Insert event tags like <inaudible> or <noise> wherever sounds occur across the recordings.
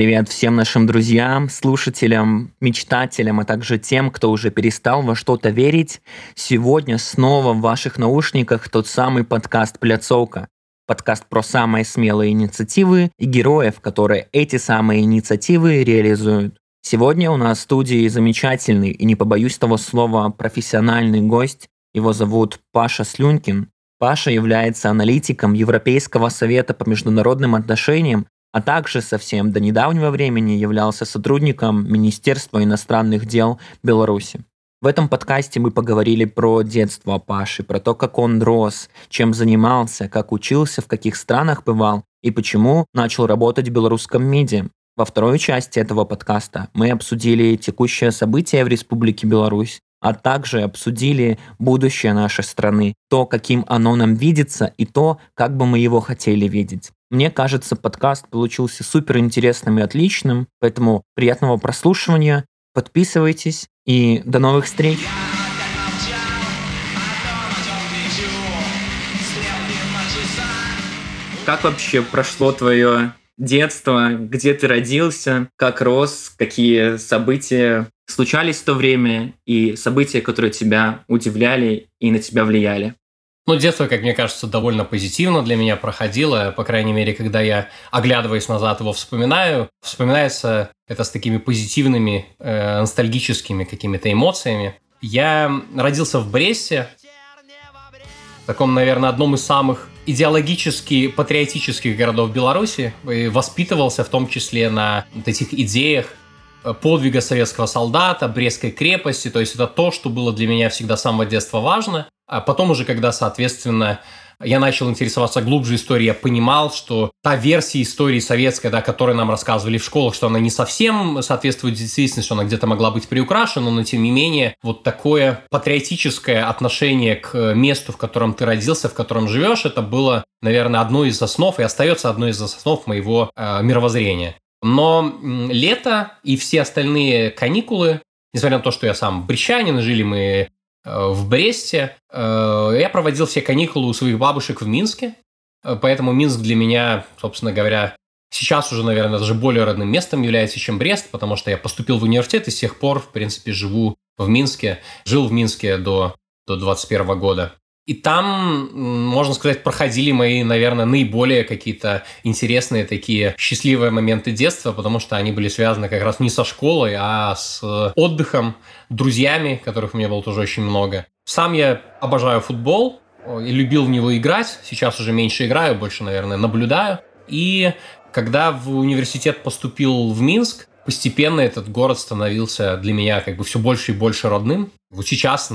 Привет всем нашим друзьям, слушателям, мечтателям, а также тем, кто уже перестал во что-то верить. Сегодня снова в ваших наушниках тот самый подкаст «Пляцовка». Подкаст про самые смелые инициативы и героев, которые эти самые инициативы реализуют. Сегодня у нас в студии замечательный и не побоюсь того слова профессиональный гость. Его зовут Паша Слюнкин. Паша является аналитиком Европейского совета по международным отношениям а также совсем до недавнего времени являлся сотрудником Министерства иностранных дел Беларуси. В этом подкасте мы поговорили про детство Паши, про то, как он рос, чем занимался, как учился, в каких странах бывал и почему начал работать в белорусском медиа. Во второй части этого подкаста мы обсудили текущее событие в Республике Беларусь, а также обсудили будущее нашей страны, то, каким оно нам видится и то, как бы мы его хотели видеть. Мне кажется, подкаст получился супер интересным и отличным, поэтому приятного прослушивания, подписывайтесь и до новых встреч! Как вообще прошло твое детство, где ты родился, как рос, какие события случались в то время? И события, которые тебя удивляли и на тебя влияли? Ну, детство, как мне кажется, довольно позитивно для меня проходило. По крайней мере, когда я, оглядываясь назад, его вспоминаю, вспоминается это с такими позитивными, э, ностальгическими какими-то эмоциями. Я родился в Бресте, в таком, наверное, одном из самых идеологически патриотических городов Беларуси, и воспитывался в том числе на вот этих идеях подвига советского солдата, Брестской крепости, то есть это то, что было для меня всегда с самого детства важно – а потом уже, когда, соответственно, я начал интересоваться глубже историей, я понимал, что та версия истории советской, да, которую нам рассказывали в школах, что она не совсем соответствует действительности, что она где-то могла быть приукрашена, но тем не менее вот такое патриотическое отношение к месту, в котором ты родился, в котором живешь, это было, наверное, одной из основ и остается одной из основ моего э, мировоззрения. Но лето и все остальные каникулы, несмотря на то, что я сам брещанин, жили мы Э, в Бресте. Э, я проводил все каникулы у своих бабушек в Минске, э, поэтому Минск для меня, собственно говоря, сейчас уже, наверное, даже более родным местом является, чем Брест, потому что я поступил в университет и с тех пор, в принципе, живу в Минске, жил в Минске до, до 21 года. И там, можно сказать, проходили мои, наверное, наиболее какие-то интересные такие счастливые моменты детства, потому что они были связаны как раз не со школой, а с отдыхом, друзьями, которых у меня было тоже очень много. Сам я обожаю футбол и любил в него играть. Сейчас уже меньше играю, больше, наверное, наблюдаю. И когда в университет поступил в Минск, постепенно этот город становился для меня как бы все больше и больше родным. Вот сейчас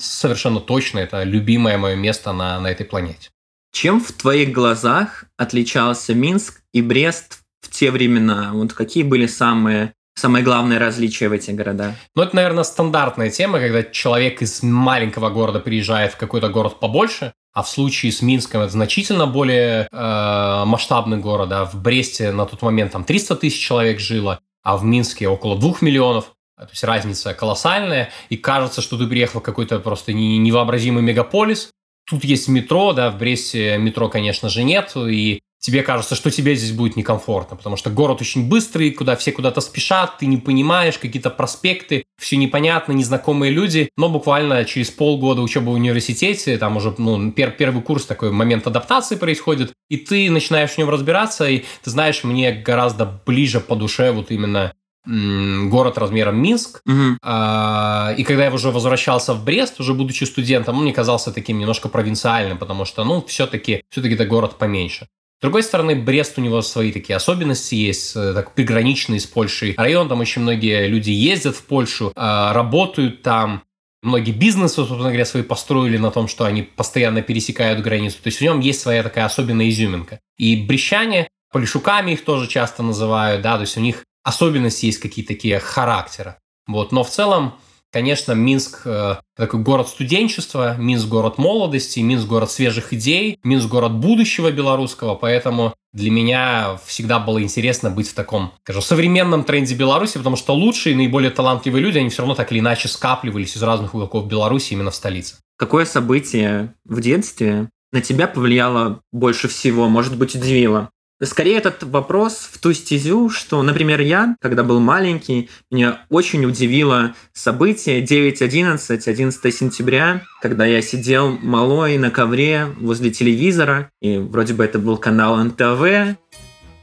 совершенно точно это любимое мое место на, на этой планете. Чем в твоих глазах отличался Минск и Брест в те времена? Вот какие были самые самое главное различие в этих городах? Ну, это, наверное, стандартная тема, когда человек из маленького города приезжает в какой-то город побольше, а в случае с Минском это значительно более э, масштабный город. А в Бресте на тот момент там 300 тысяч человек жило, а в Минске около 2 миллионов. То есть разница колоссальная, и кажется, что ты приехал в какой-то просто невообразимый мегаполис. Тут есть метро, да, в Бресте метро, конечно же, нет, и тебе кажется, что тебе здесь будет некомфортно, потому что город очень быстрый, куда все куда-то спешат, ты не понимаешь, какие-то проспекты, все непонятно, незнакомые люди, но буквально через полгода учебы в университете, там уже ну, пер первый курс, такой момент адаптации происходит, и ты начинаешь в нем разбираться, и ты знаешь, мне гораздо ближе по душе вот именно город размером Минск. Угу. А, и когда я уже возвращался в Брест, уже будучи студентом, он мне казался таким немножко провинциальным, потому что, ну, все-таки все-таки это город поменьше. С другой стороны, Брест у него свои такие особенности есть, э, так приграничный с Польшей район, там очень многие люди ездят в Польшу, а, работают там, многие бизнесы, собственно говоря, свои построили на том, что они постоянно пересекают границу. То есть в нем есть своя такая особенная изюминка. И брещане, полишуками их тоже часто называют, да, то есть у них особенности есть какие-то такие характера. Вот. Но в целом Конечно, Минск э, такой город студенчества, Минск город молодости, Минск город свежих идей, Минск город будущего белорусского, поэтому для меня всегда было интересно быть в таком, скажем, современном тренде Беларуси, потому что лучшие и наиболее талантливые люди, они все равно так или иначе скапливались из разных уголков Беларуси именно в столице. Какое событие в детстве на тебя повлияло больше всего, может быть, удивило? Скорее этот вопрос в ту стезю, что, например, я, когда был маленький, меня очень удивило событие 9.11, 11 сентября, когда я сидел малой на ковре возле телевизора, и вроде бы это был канал НТВ,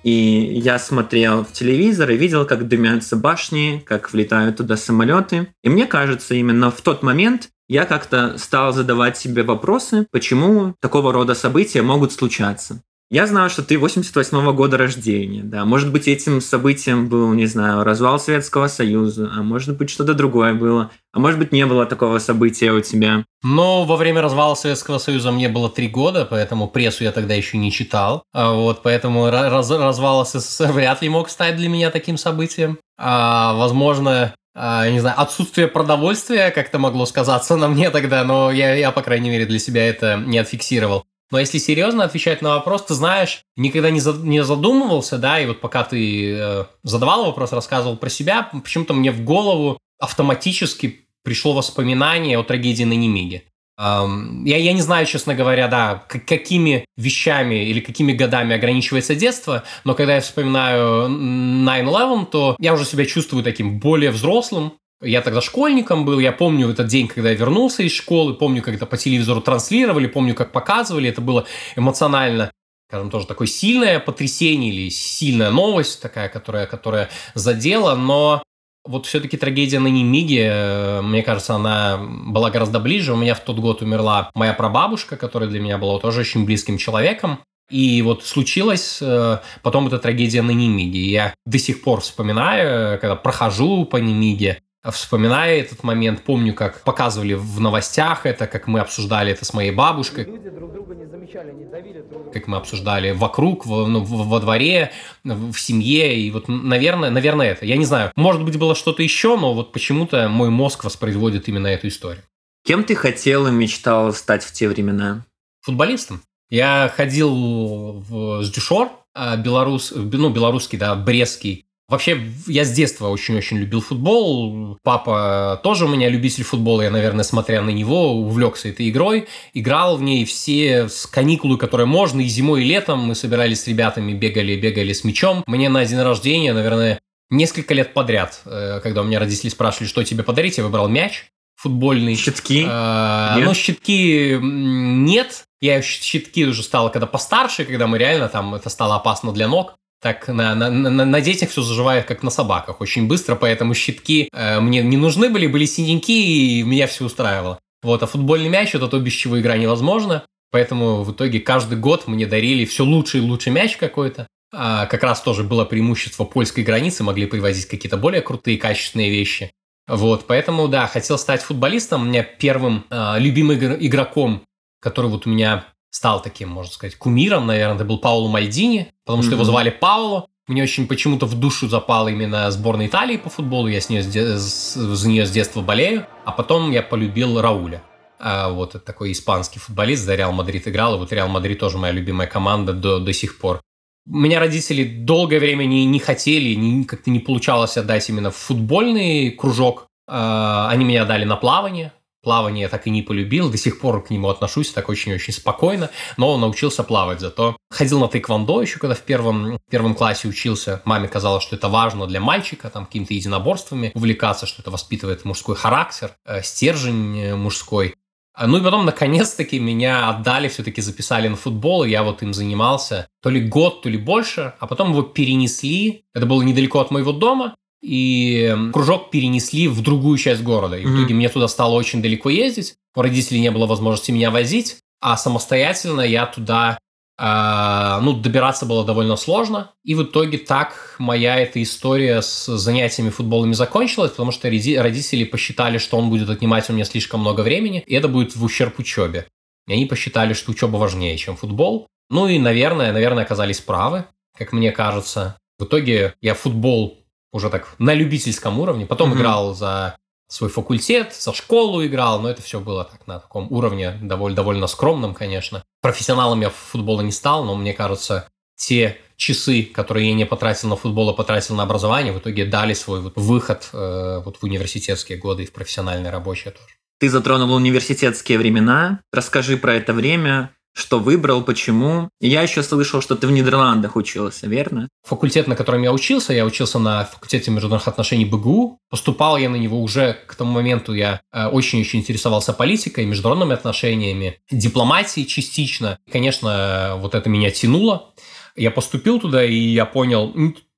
и я смотрел в телевизор и видел, как дымятся башни, как влетают туда самолеты. И мне кажется, именно в тот момент я как-то стал задавать себе вопросы, почему такого рода события могут случаться. Я знаю, что ты 88 -го года рождения, да. Может быть, этим событием был, не знаю, развал Советского Союза, а может быть, что-то другое было. А может быть, не было такого события у тебя. Но во время развала Советского Союза мне было три года, поэтому прессу я тогда еще не читал. А вот, поэтому раз, развал СССР вряд ли мог стать для меня таким событием. А, возможно, а, не знаю, отсутствие продовольствия как-то могло сказаться на мне тогда, но я, я, по крайней мере, для себя это не отфиксировал. Но если серьезно отвечать на вопрос, ты знаешь, никогда не, за, не задумывался, да, и вот пока ты э, задавал вопрос, рассказывал про себя, почему-то мне в голову автоматически пришло воспоминание о трагедии на Немиге. Um, я, я не знаю, честно говоря, да, какими вещами или какими годами ограничивается детство, но когда я вспоминаю 9-11, то я уже себя чувствую таким более взрослым, я тогда школьником был, я помню этот день, когда я вернулся из школы, помню, это по телевизору транслировали, помню, как показывали, это было эмоционально скажем, тоже такое сильное потрясение или сильная новость такая, которая, которая задела, но вот все-таки трагедия на Немиге, э, мне кажется, она была гораздо ближе. У меня в тот год умерла моя прабабушка, которая для меня была тоже очень близким человеком. И вот случилась э, потом эта трагедия на Немиге. я до сих пор вспоминаю, когда прохожу по Немиге, вспоминая этот момент, помню, как показывали в новостях это, как мы обсуждали это с моей бабушкой. Люди друг друга не замечали, не давили друг друга. Как мы обсуждали вокруг, в, ну, во дворе, в семье. И вот, наверное, наверное, это. Я не знаю, может быть, было что-то еще, но вот почему-то мой мозг воспроизводит именно эту историю. Кем ты хотел и мечтал стать в те времена? Футболистом. Я ходил в Сдюшор, а, белорус, ну, белорусский, да, брестский Вообще, я с детства очень-очень любил футбол. Папа тоже у меня любитель футбола. Я, наверное, смотря на него, увлекся этой игрой. Играл в ней все с каникулы, которые можно, и зимой, и летом. Мы собирались с ребятами, бегали, бегали с мячом. Мне на день рождения, наверное, несколько лет подряд, э, когда у меня родители спрашивали, что тебе подарить, я выбрал мяч футбольный. Щитки? А, ну, щитки нет. Я щитки уже стал когда постарше, когда мы реально там, это стало опасно для ног так на, на, на, на детях все заживает, как на собаках, очень быстро, поэтому щитки э, мне не нужны были, были синенькие, и меня все устраивало. Вот, а футбольный мяч – это то, без чего игра невозможна, поэтому в итоге каждый год мне дарили все лучший и лучший мяч какой-то. А как раз тоже было преимущество польской границы, могли привозить какие-то более крутые, качественные вещи. Вот, поэтому, да, хотел стать футболистом. У меня первым э, любимым игроком, который вот у меня стал таким, можно сказать, кумиром, наверное, это был Пауло Мальдини, потому что mm-hmm. его звали Пауло. Мне очень почему-то в душу запала именно сборная Италии по футболу, я с нее, за нее с детства болею, а потом я полюбил Рауля. А вот это такой испанский футболист, за Реал Мадрид играл, и вот Реал Мадрид тоже моя любимая команда до, до сих пор. Меня родители долгое время не, не хотели, не, как-то не получалось отдать именно в футбольный кружок. А, они меня дали на плавание, Плавание так и не полюбил, до сих пор к нему отношусь так очень-очень спокойно, но он научился плавать зато. Ходил на тэквондо еще, когда в первом, в первом классе учился. Маме казалось, что это важно для мальчика, там, какими-то единоборствами увлекаться, что это воспитывает мужской характер, э, стержень э, мужской. А, ну и потом, наконец-таки, меня отдали, все-таки записали на футбол, и я вот им занимался то ли год, то ли больше, а потом его перенесли. Это было недалеко от моего дома, и кружок перенесли в другую часть города. И mm-hmm. в итоге мне туда стало очень далеко ездить. У родителей не было возможности меня возить, а самостоятельно я туда э, ну, добираться было довольно сложно. И в итоге так моя эта история с занятиями футболами закончилась, потому что родители посчитали, что он будет отнимать у меня слишком много времени, и это будет в ущерб учебе. И они посчитали, что учеба важнее, чем футбол. Ну и, наверное, наверное, оказались правы, как мне кажется. В итоге я футбол уже так на любительском уровне. Потом mm-hmm. играл за свой факультет, за школу играл, но это все было так на таком уровне довольно, довольно скромном, конечно. Профессионалом я в футбола не стал, но мне кажется, те часы, которые я не потратил на футбол, а потратил на образование, в итоге дали свой вот выход э, вот в университетские годы и в профессиональное рабочее тоже. Ты затронул университетские времена. Расскажи про это время. Что выбрал, почему. Я еще слышал, что ты в Нидерландах учился, верно? Факультет, на котором я учился, я учился на факультете международных отношений БГУ. Поступал я на него уже к тому моменту, я э, очень-очень интересовался политикой, международными отношениями, дипломатией частично. Конечно, вот это меня тянуло. Я поступил туда, и я понял,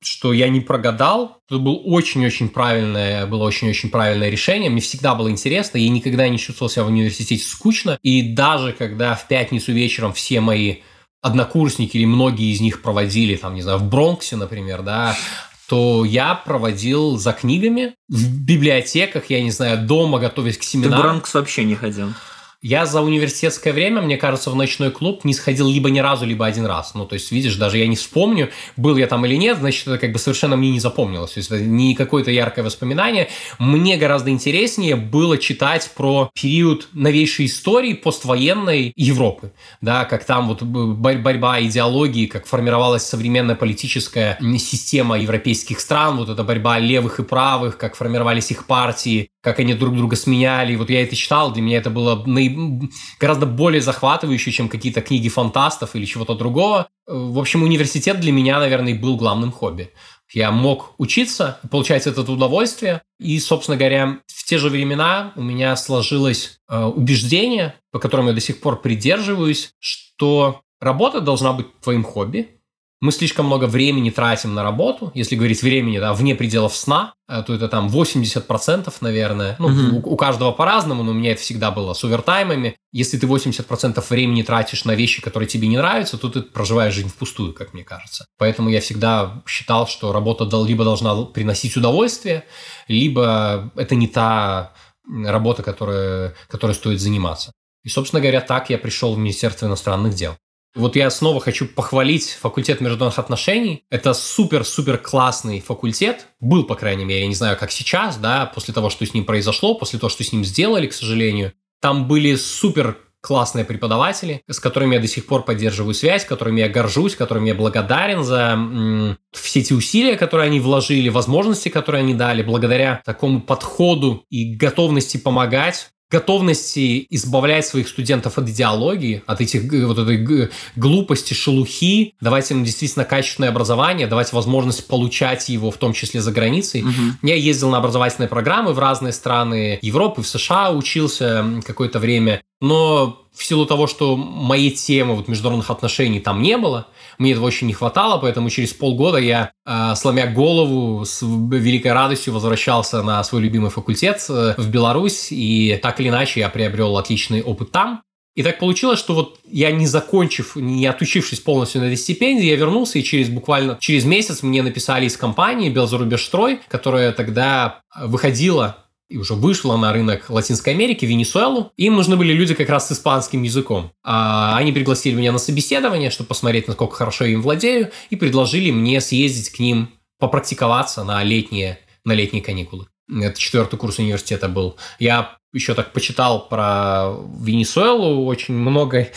что я не прогадал. Это был очень-очень правильное, было очень-очень правильное решение. Мне всегда было интересно, я никогда не чувствовал себя в университете скучно. И даже когда в пятницу вечером все мои однокурсники или многие из них проводили, там, не знаю, в Бронксе, например, да, то я проводил за книгами в библиотеках, я не знаю, дома, готовясь к семинарам. Ты в Бронкс вообще не ходил? Я за университетское время, мне кажется, в ночной клуб не сходил либо ни разу, либо один раз. Ну, то есть, видишь, даже я не вспомню, был я там или нет, значит, это как бы совершенно мне не запомнилось. То есть, это не какое-то яркое воспоминание. Мне гораздо интереснее было читать про период новейшей истории поствоенной Европы. Да, как там вот борьба идеологии, как формировалась современная политическая система европейских стран, вот эта борьба левых и правых, как формировались их партии, как они друг друга сменяли. И вот я это читал, для меня это было наиб... гораздо более захватывающе, чем какие-то книги фантастов или чего-то другого. В общем, университет для меня, наверное, был главным хобби. Я мог учиться, получать это удовольствие. И, собственно говоря, в те же времена у меня сложилось э, убеждение, по которому я до сих пор придерживаюсь, что работа должна быть твоим хобби, мы слишком много времени тратим на работу. Если говорить времени, да, вне пределов сна, э, то это там 80%, наверное. Ну, угу. у, у каждого по-разному, но у меня это всегда было с овертаймами. Если ты 80% времени тратишь на вещи, которые тебе не нравятся, то ты проживаешь жизнь впустую, как мне кажется. Поэтому я всегда считал, что работа либо должна приносить удовольствие, либо это не та работа, которая, которой стоит заниматься. И, собственно говоря, так я пришел в Министерство иностранных дел. Вот я снова хочу похвалить факультет международных отношений. Это супер-супер классный факультет. Был, по крайней мере, я не знаю, как сейчас, да, после того, что с ним произошло, после того, что с ним сделали, к сожалению. Там были супер классные преподаватели, с которыми я до сих пор поддерживаю связь, которыми я горжусь, которым я благодарен за м, все эти усилия, которые они вложили, возможности, которые они дали, благодаря такому подходу и готовности помогать готовности избавлять своих студентов от идеологии, от этих вот этой глупости, шелухи, давать им действительно качественное образование, давать возможность получать его, в том числе за границей. Угу. Я ездил на образовательные программы в разные страны Европы, в США учился какое-то время, но в силу того, что моей темы вот, международных отношений там не было, мне этого очень не хватало, поэтому через полгода я, э, сломя голову, с великой радостью возвращался на свой любимый факультет э, в Беларусь, и так или иначе я приобрел отличный опыт там. И так получилось, что вот я не закончив, не отучившись полностью на этой стипендии, я вернулся, и через буквально через месяц мне написали из компании Белзарубежстрой, которая тогда выходила и уже вышла на рынок Латинской Америки, Венесуэлу. Им нужны были люди как раз с испанским языком. А они пригласили меня на собеседование, чтобы посмотреть, насколько хорошо я им владею, и предложили мне съездить к ним попрактиковаться на летние, на летние каникулы. Это четвертый курс университета был. Я еще так почитал про Венесуэлу, очень много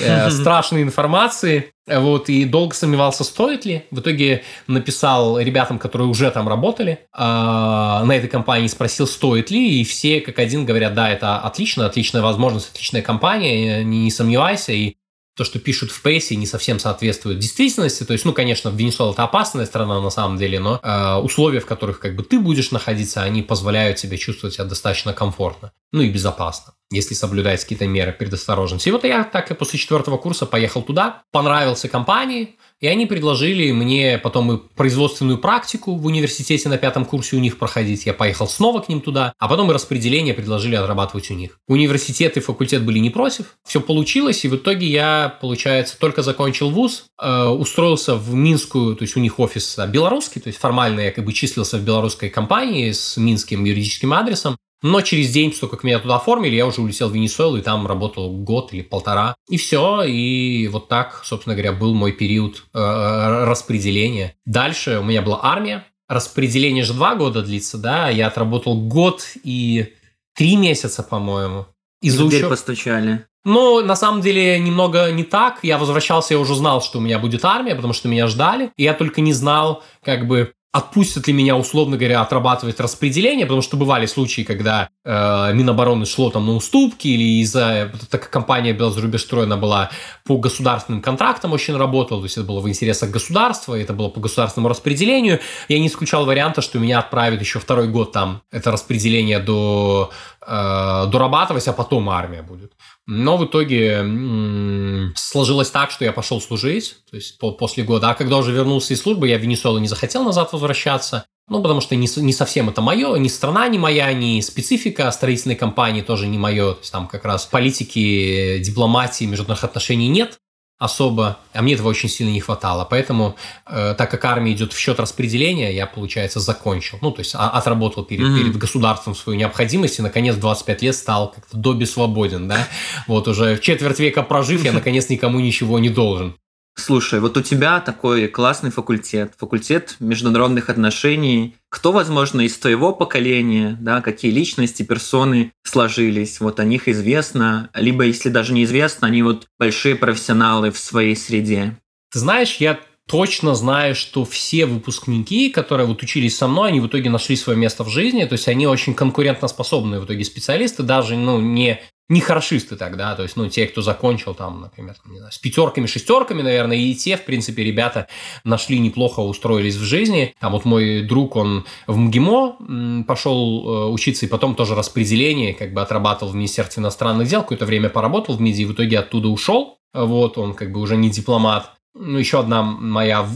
э, <laughs> страшной информации, вот, и долго сомневался, стоит ли. В итоге написал ребятам, которые уже там работали, э, на этой компании спросил, стоит ли, и все как один говорят, да, это отлично, отличная возможность, отличная компания, не, не сомневайся, и то, что пишут в прессе, не совсем соответствует действительности. То есть, ну, конечно, Венесуэла это опасная страна на самом деле, но э, условия, в которых как бы ты будешь находиться, они позволяют тебе чувствовать себя достаточно комфортно, ну и безопасно, если соблюдать какие-то меры предосторожности. И вот я так и после четвертого курса поехал туда, понравился компании, и они предложили мне потом и производственную практику в университете на пятом курсе у них проходить. Я поехал снова к ним туда, а потом и распределение предложили отрабатывать у них. Университет и факультет были не против. Все получилось, и в итоге я, получается, только закончил вуз, э, устроился в Минскую, то есть у них офис белорусский, то есть формально я как бы числился в белорусской компании с минским юридическим адресом. Но через день, после как меня туда оформили, я уже улетел в Венесуэлу и там работал год или полтора. И все. И вот так, собственно говоря, был мой период э, распределения. Дальше у меня была армия. Распределение же два года длится, да. Я отработал год и три месяца, по-моему. Из за учеб... постучали. Ну, на самом деле, немного не так. Я возвращался, я уже знал, что у меня будет армия, потому что меня ждали. И я только не знал, как бы, отпустят ли меня, условно говоря, отрабатывать распределение, потому что бывали случаи, когда э, Минобороны шло там на уступки, или из-за, так как компания Белзрубежстрой, она была по государственным контрактам очень работала, то есть это было в интересах государства, это было по государственному распределению, я не исключал варианта, что меня отправят еще второй год там это распределение до, дорабатывать, а потом армия будет. Но в итоге сложилось так, что я пошел служить, то есть по- после года. А когда уже вернулся из службы, я в Венесуэлу не захотел назад возвращаться. Ну, потому что не, не совсем это мое, ни страна не моя, ни специфика строительной компании тоже не мое. То есть там как раз политики, дипломатии, международных отношений нет особо, а мне этого очень сильно не хватало. Поэтому, э, так как армия идет в счет распределения, я, получается, закончил. Ну, то есть а, отработал перед, mm-hmm. перед государством свою необходимость и, наконец, 25 лет стал как-то доби свободен, да. Вот уже четверть века прожив, я, наконец, никому ничего не должен. Слушай, вот у тебя такой классный факультет, факультет международных отношений. Кто, возможно, из твоего поколения, да, какие личности, персоны сложились, вот о них известно, либо, если даже неизвестно, они вот большие профессионалы в своей среде? Ты знаешь, я точно знаю, что все выпускники, которые вот учились со мной, они в итоге нашли свое место в жизни, то есть они очень конкурентоспособные в итоге специалисты, даже ну, не не хорошисты тогда, то есть, ну, те, кто закончил там, например, не знаю, с пятерками, шестерками, наверное, и те, в принципе, ребята нашли неплохо, устроились в жизни. Там вот мой друг, он в МГИМО пошел э, учиться, и потом тоже распределение, как бы отрабатывал в Министерстве иностранных дел, какое-то время поработал в МИДе, и в итоге оттуда ушел. Вот, он как бы уже не дипломат. Ну, еще одна моя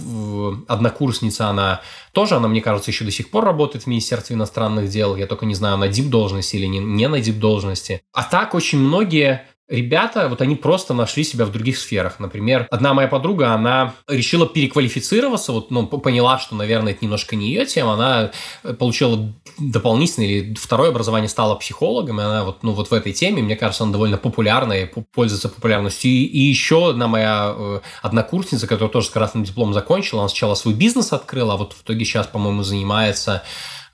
однокурсница, она тоже, она, мне кажется, еще до сих пор работает в Министерстве иностранных дел. Я только не знаю, на дип должности или не, не на дип должности. А так очень многие ребята, вот они просто нашли себя в других сферах. Например, одна моя подруга, она решила переквалифицироваться, вот, ну, поняла, что, наверное, это немножко не ее тема, она э, получила дополнительное или второе образование, стала психологом, и она вот, ну, вот в этой теме, мне кажется, она довольно популярная, пользуется популярностью. И, и еще одна моя э, однокурсница, которая тоже с красным дипломом закончила, она сначала свой бизнес открыла, а вот в итоге сейчас, по-моему, занимается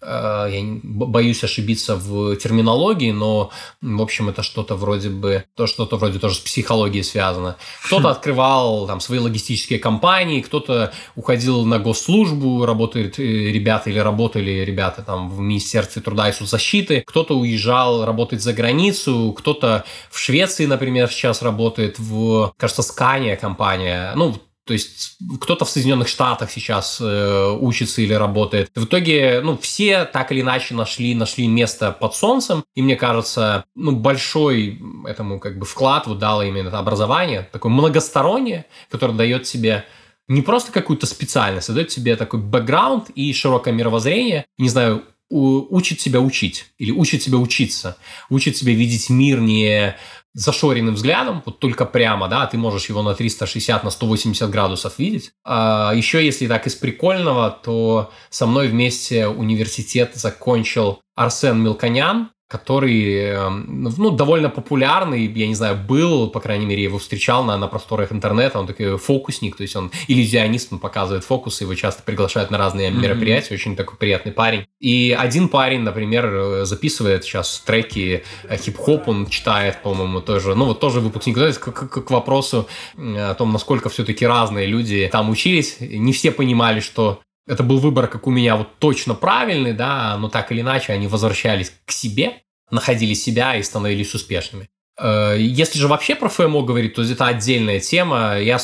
я боюсь ошибиться в терминологии, но, в общем, это что-то вроде бы, то что-то вроде тоже с психологией связано. Кто-то <laughs> открывал там свои логистические компании, кто-то уходил на госслужбу, работают э, ребята или работали ребята там в Министерстве труда и соцзащиты, кто-то уезжал работать за границу, кто-то в Швеции, например, сейчас работает в, кажется, Скания компания, ну, то есть кто-то в Соединенных Штатах сейчас э, учится или работает. В итоге, ну, все так или иначе нашли, нашли место под солнцем. И мне кажется, ну, большой этому как бы вклад вот дало именно это образование, такое многостороннее, которое дает тебе не просто какую-то специальность, а дает тебе такой бэкграунд и широкое мировоззрение. Не знаю, учит себя учить или учит себя учиться, учит себя видеть мир не зашоренным взглядом, вот только прямо, да, ты можешь его на 360, на 180 градусов видеть. А еще если так из прикольного, то со мной вместе университет закончил Арсен Милконян, который, эм, ну, довольно популярный, я не знаю, был, по крайней мере, его встречал на, на просторах интернета, он такой фокусник, то есть он иллюзионист, он показывает фокусы, его часто приглашают на разные mm-hmm. мероприятия, очень такой приятный парень. И один парень, например, э, записывает сейчас треки э, хип-хоп, он читает, по-моему, тоже, ну, вот тоже выпускник, то есть к, к, к вопросу о том, насколько все-таки разные люди там учились, не все понимали, что это был выбор, как у меня, вот точно правильный, да, но так или иначе они возвращались к себе, находили себя и становились успешными. Э, если же вообще про ФМО говорить, то это отдельная тема. Я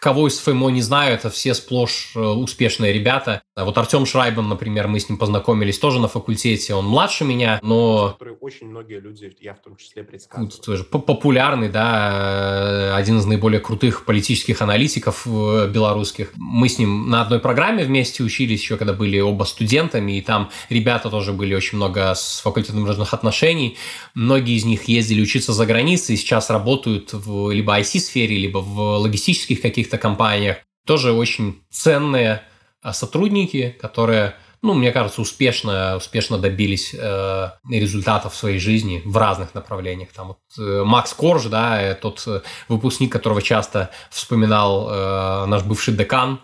кого из ФМО не знаю, это все сплошь э, успешные ребята. Вот Артем Шрайбан, например, мы с ним познакомились тоже на факультете, он младше меня, но... Который очень многие люди, я в том числе, предсказываю. Тоже популярный, да, один из наиболее крутых политических аналитиков э, белорусских. Мы с ним на одной программе вместе учились еще, когда были оба студентами, и там ребята тоже были очень много с факультетом международных отношений. Многие из них ездили учиться за границей, сейчас работают в либо IT-сфере, либо в логистических каких-то компаниях. Тоже очень ценные а, сотрудники, которые, ну, мне кажется, успешно, успешно добились э, результатов в своей жизни в разных направлениях. Там вот, э, Макс Корж, да, э, тот э, выпускник, которого часто вспоминал э, наш бывший декан,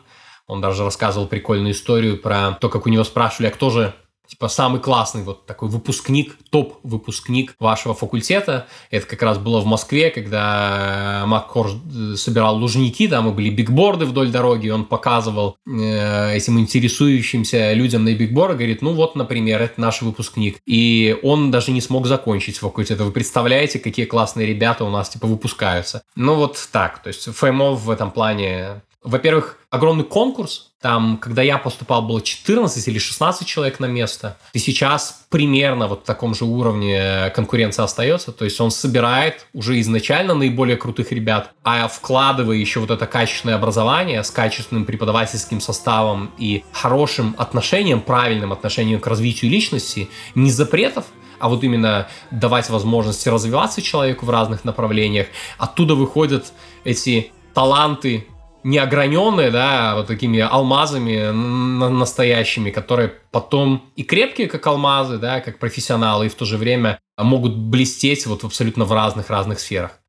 он даже рассказывал прикольную историю про то, как у него спрашивали, а кто же типа самый классный вот такой выпускник, топ-выпускник вашего факультета. Это как раз было в Москве, когда Маккор собирал лужники, там и были бигборды вдоль дороги, он показывал э, этим интересующимся людям на бигборды, говорит, ну вот, например, это наш выпускник. И он даже не смог закончить факультет. Вы представляете, какие классные ребята у нас типа выпускаются. Ну вот так, то есть ФМО в этом плане во-первых, огромный конкурс. Там, когда я поступал, было 14 или 16 человек на место. И сейчас примерно вот в таком же уровне конкуренция остается. То есть он собирает уже изначально наиболее крутых ребят, а вкладывая еще вот это качественное образование с качественным преподавательским составом и хорошим отношением, правильным отношением к развитию личности, не запретов, а вот именно давать возможности развиваться человеку в разных направлениях. Оттуда выходят эти таланты неограненные, да, вот такими алмазами настоящими, которые потом и крепкие, как алмазы, да, как профессионалы, и в то же время могут блестеть вот абсолютно в разных-разных сферах.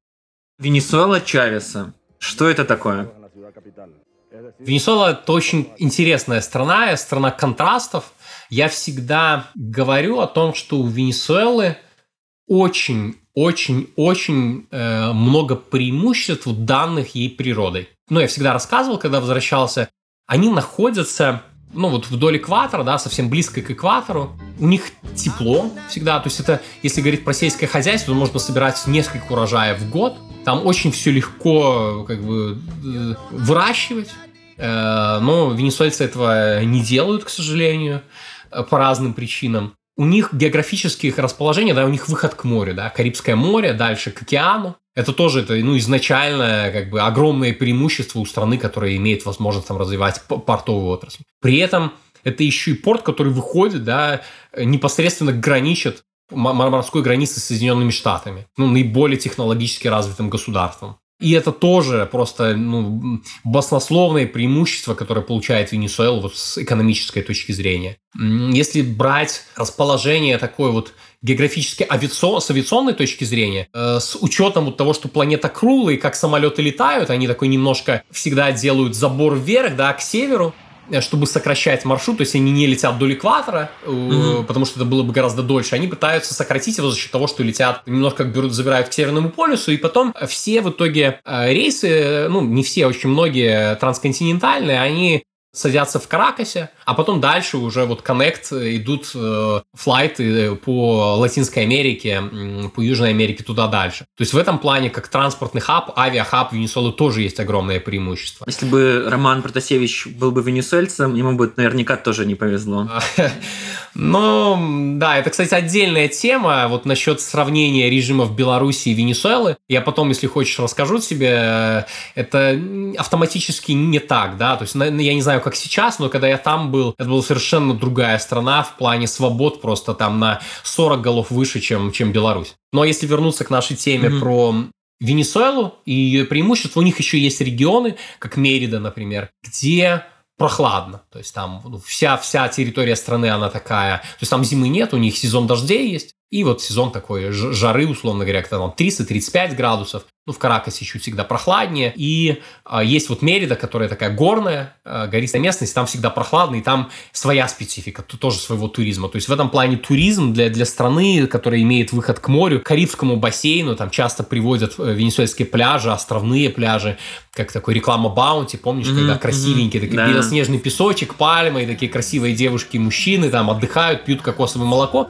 Венесуэла Чавеса. Что это такое? Венесуэла – это очень интересная страна, страна контрастов. Я всегда говорю о том, что у Венесуэлы очень очень-очень э, много преимуществ, данных ей природой ну, я всегда рассказывал, когда возвращался, они находятся, ну, вот вдоль экватора, да, совсем близко к экватору. У них тепло всегда, то есть это, если говорить про сельское хозяйство, то можно собирать несколько урожаев в год. Там очень все легко, как бы, э, выращивать. Э, но венесуэльцы этого не делают, к сожалению, э, по разным причинам у них географических расположений, да, у них выход к морю, да, Карибское море, дальше к океану. Это тоже это, ну, изначально как бы огромное преимущество у страны, которая имеет возможность там развивать портовую отрасль. При этом это еще и порт, который выходит, да, непосредственно граничит морской границы с Соединенными Штатами, ну, наиболее технологически развитым государством. И это тоже просто ну, баснословное преимущество, которое получает Венесуэла вот с экономической точки зрения. Если брать расположение такой вот географически авиацион, с авиационной точки зрения, э, с учетом вот того, что планета круглая, и как самолеты летают, они такой немножко всегда делают забор вверх, да, к северу, чтобы сокращать маршрут, то есть они не летят до экватора, mm-hmm. потому что это было бы гораздо дольше, они пытаются сократить его за счет того, что летят, немножко берут, забирают к Северному полюсу, и потом все в итоге э, рейсы, ну, не все, очень многие трансконтинентальные, они садятся в Каракасе, а потом дальше уже вот коннект э, идут э, флайты по Латинской Америке, по Южной Америке туда дальше. То есть в этом плане, как транспортный хаб, авиахаб Венесуэлы тоже есть огромное преимущество. Если бы Роман Протасевич был бы венесуэльцем, ему бы наверняка тоже не повезло. <laughs> Ну, да, это, кстати, отдельная тема, вот насчет сравнения режимов Беларуси и Венесуэлы. Я потом, если хочешь, расскажу тебе. Это автоматически не так, да, то есть я не знаю, как сейчас, но когда я там был, это была совершенно другая страна в плане свобод, просто там на 40 голов выше, чем, чем Беларусь. Но если вернуться к нашей теме mm-hmm. про Венесуэлу и ее преимущество, у них еще есть регионы, как Мерида, например, где прохладно. То есть там ну, вся, вся территория страны, она такая. То есть там зимы нет, у них сезон дождей есть. И вот сезон такой жары, условно говоря, когда там 30-35 градусов. Ну, в Каракасе чуть всегда прохладнее. И а, есть вот Мерида, которая такая горная, а, гористая местность, там всегда прохладно, и там своя специфика, тут тоже своего туризма. То есть в этом плане туризм для, для страны, которая имеет выход к морю, к Карибскому бассейну, там часто приводят э, венесуэльские пляжи, островные пляжи, как такой реклама Баунти, помнишь, mm-hmm, когда красивенькие, такие да. белоснежный песочек, пальмы, и такие красивые девушки и мужчины там отдыхают, пьют кокосовое молоко.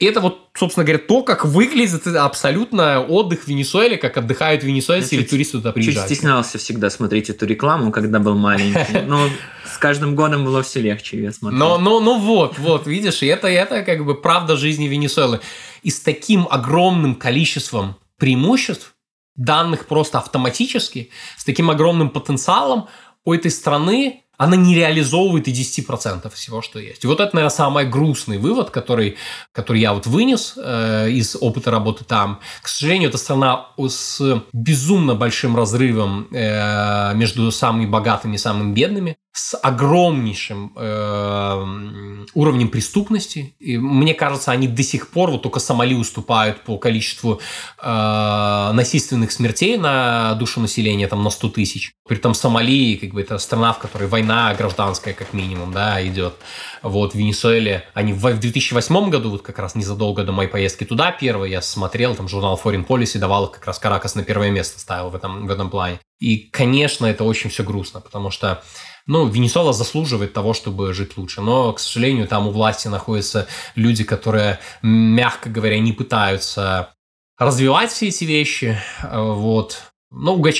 И это вот, собственно говоря, то, как выглядит абсолютно отдых в Венесуэле, как отдыхают венесуэльцы или туристы туда приезжают. Чуть стеснялся всегда смотреть эту рекламу, когда был маленький. <laughs> Но с каждым годом было все легче ее смотреть. Но, но, ну вот, вот, видишь, и это, это как бы правда жизни Венесуэлы. И с таким огромным количеством преимуществ, данных просто автоматически, с таким огромным потенциалом у этой страны она не реализовывает и 10% всего, что есть. И вот это, наверное, самый грустный вывод, который, который я вот вынес э, из опыта работы там. К сожалению, это страна с безумно большим разрывом э, между самыми богатыми и самыми бедными, с огромнейшим э, уровнем преступности. И мне кажется, они до сих пор, вот только Сомали уступают по количеству э, насильственных смертей на душу населения, там, на 100 тысяч. При этом Сомали, как бы, это страна, в которой война гражданская, как минимум, да, идет. Вот, в Венесуэле, они в 2008 году, вот как раз незадолго до моей поездки туда первой, я смотрел, там, журнал Foreign Policy давал как раз Каракас на первое место ставил в этом, в этом плане. И, конечно, это очень все грустно, потому что ну, Венесуэла заслуживает того, чтобы жить лучше. Но, к сожалению, там у власти находятся люди, которые, мягко говоря, не пытаются развивать все эти вещи. Вот. Но Уго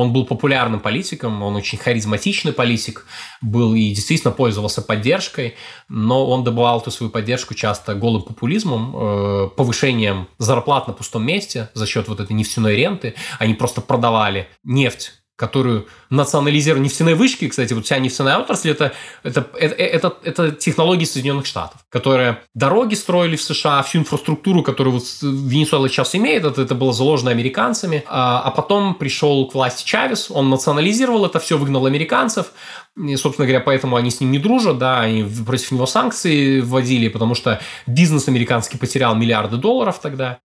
он был популярным политиком, он очень харизматичный политик, был и действительно пользовался поддержкой, но он добывал эту свою поддержку часто голым популизмом, э, повышением зарплат на пустом месте за счет вот этой нефтяной ренты. Они просто продавали нефть которую национализировали нефтяные вышки, кстати, вот вся нефтяная отрасль, это, это, это, это, это технологии Соединенных Штатов, которые дороги строили в США, всю инфраструктуру, которую вот Венесуэла сейчас имеет, это, это было заложено американцами, а, а потом пришел к власти Чавес, он национализировал это все, выгнал американцев, и, собственно говоря, поэтому они с ним не дружат, да, они против него санкции вводили, потому что бизнес американский потерял миллиарды долларов тогда.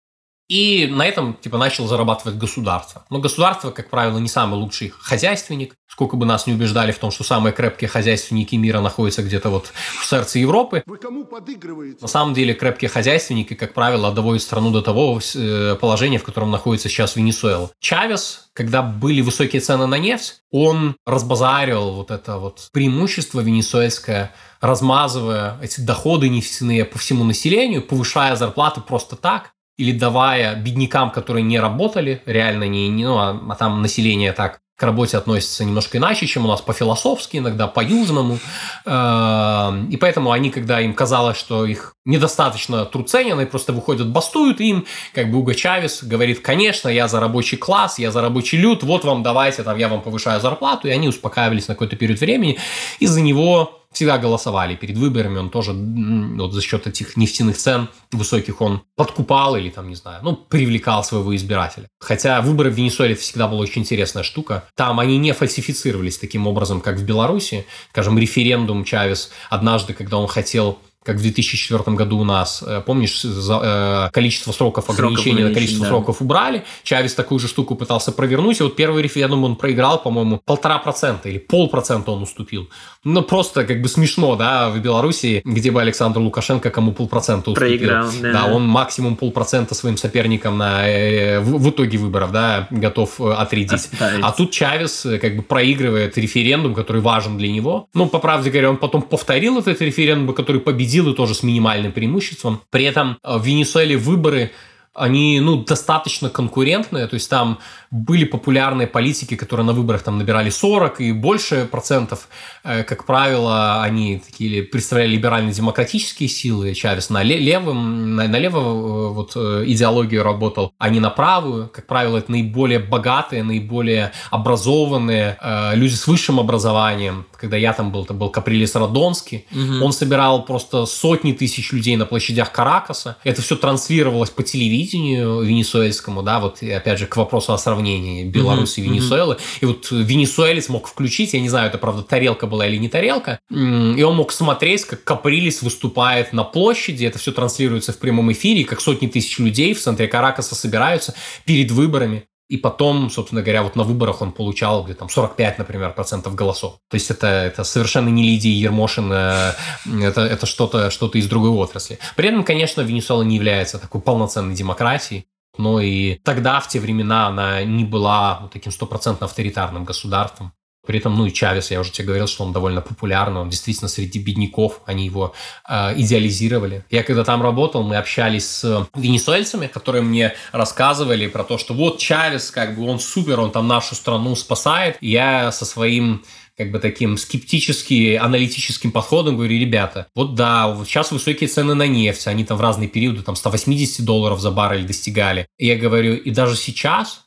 И на этом типа начал зарабатывать государство. Но государство, как правило, не самый лучший хозяйственник. Сколько бы нас не убеждали в том, что самые крепкие хозяйственники мира находятся где-то вот в сердце Европы. Вы кому подыгрываете? На самом деле крепкие хозяйственники, как правило, доводят страну до того э, положения, в котором находится сейчас Венесуэла. Чавес, когда были высокие цены на нефть, он разбазаривал вот это вот преимущество венесуэльское, размазывая эти доходы нефтяные по всему населению, повышая зарплаты просто так или давая беднякам, которые не работали, реально не, не ну, а, а там население так к работе относится немножко иначе, чем у нас по-философски, иногда по-южному. Эм, и поэтому они, когда им казалось, что их недостаточно труд ценен, и просто выходят, бастуют им, как бы Уго Чавес говорит, конечно, я за рабочий класс, я за рабочий люд, вот вам давайте, там, я вам повышаю зарплату, и они успокаивались на какой-то период времени. Из-за него всегда голосовали перед выборами, он тоже вот за счет этих нефтяных цен высоких он подкупал или там, не знаю, ну, привлекал своего избирателя. Хотя выборы в Венесуэле всегда была очень интересная штука. Там они не фальсифицировались таким образом, как в Беларуси. Скажем, референдум Чавес однажды, когда он хотел как в 2004 году у нас, э, помнишь, за, э, количество сроков ограничения на количество да. сроков убрали, Чавес такую же штуку пытался провернуть, и вот первый референдум он проиграл, по-моему, полтора процента или полпроцента он уступил. Ну, просто как бы смешно, да, в Беларуси, где бы Александр Лукашенко кому полпроцента уступил. Проиграл, да. Да, он максимум полпроцента своим соперникам на, э, в, в итоге выборов, да, готов э, отрядить. Оставить. А тут Чавес как бы проигрывает референдум, который важен для него. Ну, по правде говоря, он потом повторил этот референдум, который победил победил тоже с минимальным преимуществом. При этом э, в Венесуэле выборы они, ну, достаточно конкурентные, то есть там были популярные политики, которые на выборах там набирали 40 и больше процентов. Э, как правило, они такие представляли либерально-демократические силы. Чавес на левым, на, на левую э, вот, э, идеологию работал, а не на правую. Как правило, это наиболее богатые, наиболее образованные люди с высшим образованием. Когда я там был, это был Каприлис Радонский. Угу. Он собирал просто сотни тысяч людей на площадях Каракаса. Это все транслировалось по телевидению телевидению венесуэльскому, да, вот опять же к вопросу о сравнении Беларуси mm-hmm. и Венесуэлы. Mm-hmm. И вот венесуэлец мог включить, я не знаю, это правда тарелка была или не тарелка, и он мог смотреть, как Каприлис выступает на площади, это все транслируется в прямом эфире, как сотни тысяч людей в центре Каракаса собираются перед выборами. И потом, собственно говоря, вот на выборах он получал где-то там 45, например, процентов голосов. То есть это, это совершенно не Лидия Ермошин, это, это что-то что из другой отрасли. При этом, конечно, Венесуэла не является такой полноценной демократией. Но и тогда, в те времена, она не была таким стопроцентно авторитарным государством. При этом, ну и Чавес, я уже тебе говорил, что он довольно популярный, он действительно среди бедняков, они его э, идеализировали. Я когда там работал, мы общались с венесуэльцами, которые мне рассказывали про то, что вот Чавес, как бы он супер, он там нашу страну спасает. Я со своим как бы таким скептически аналитическим подходом говорю, ребята, вот да, вот сейчас высокие цены на нефть, они там в разные периоды там 180 долларов за баррель достигали. И я говорю, и даже сейчас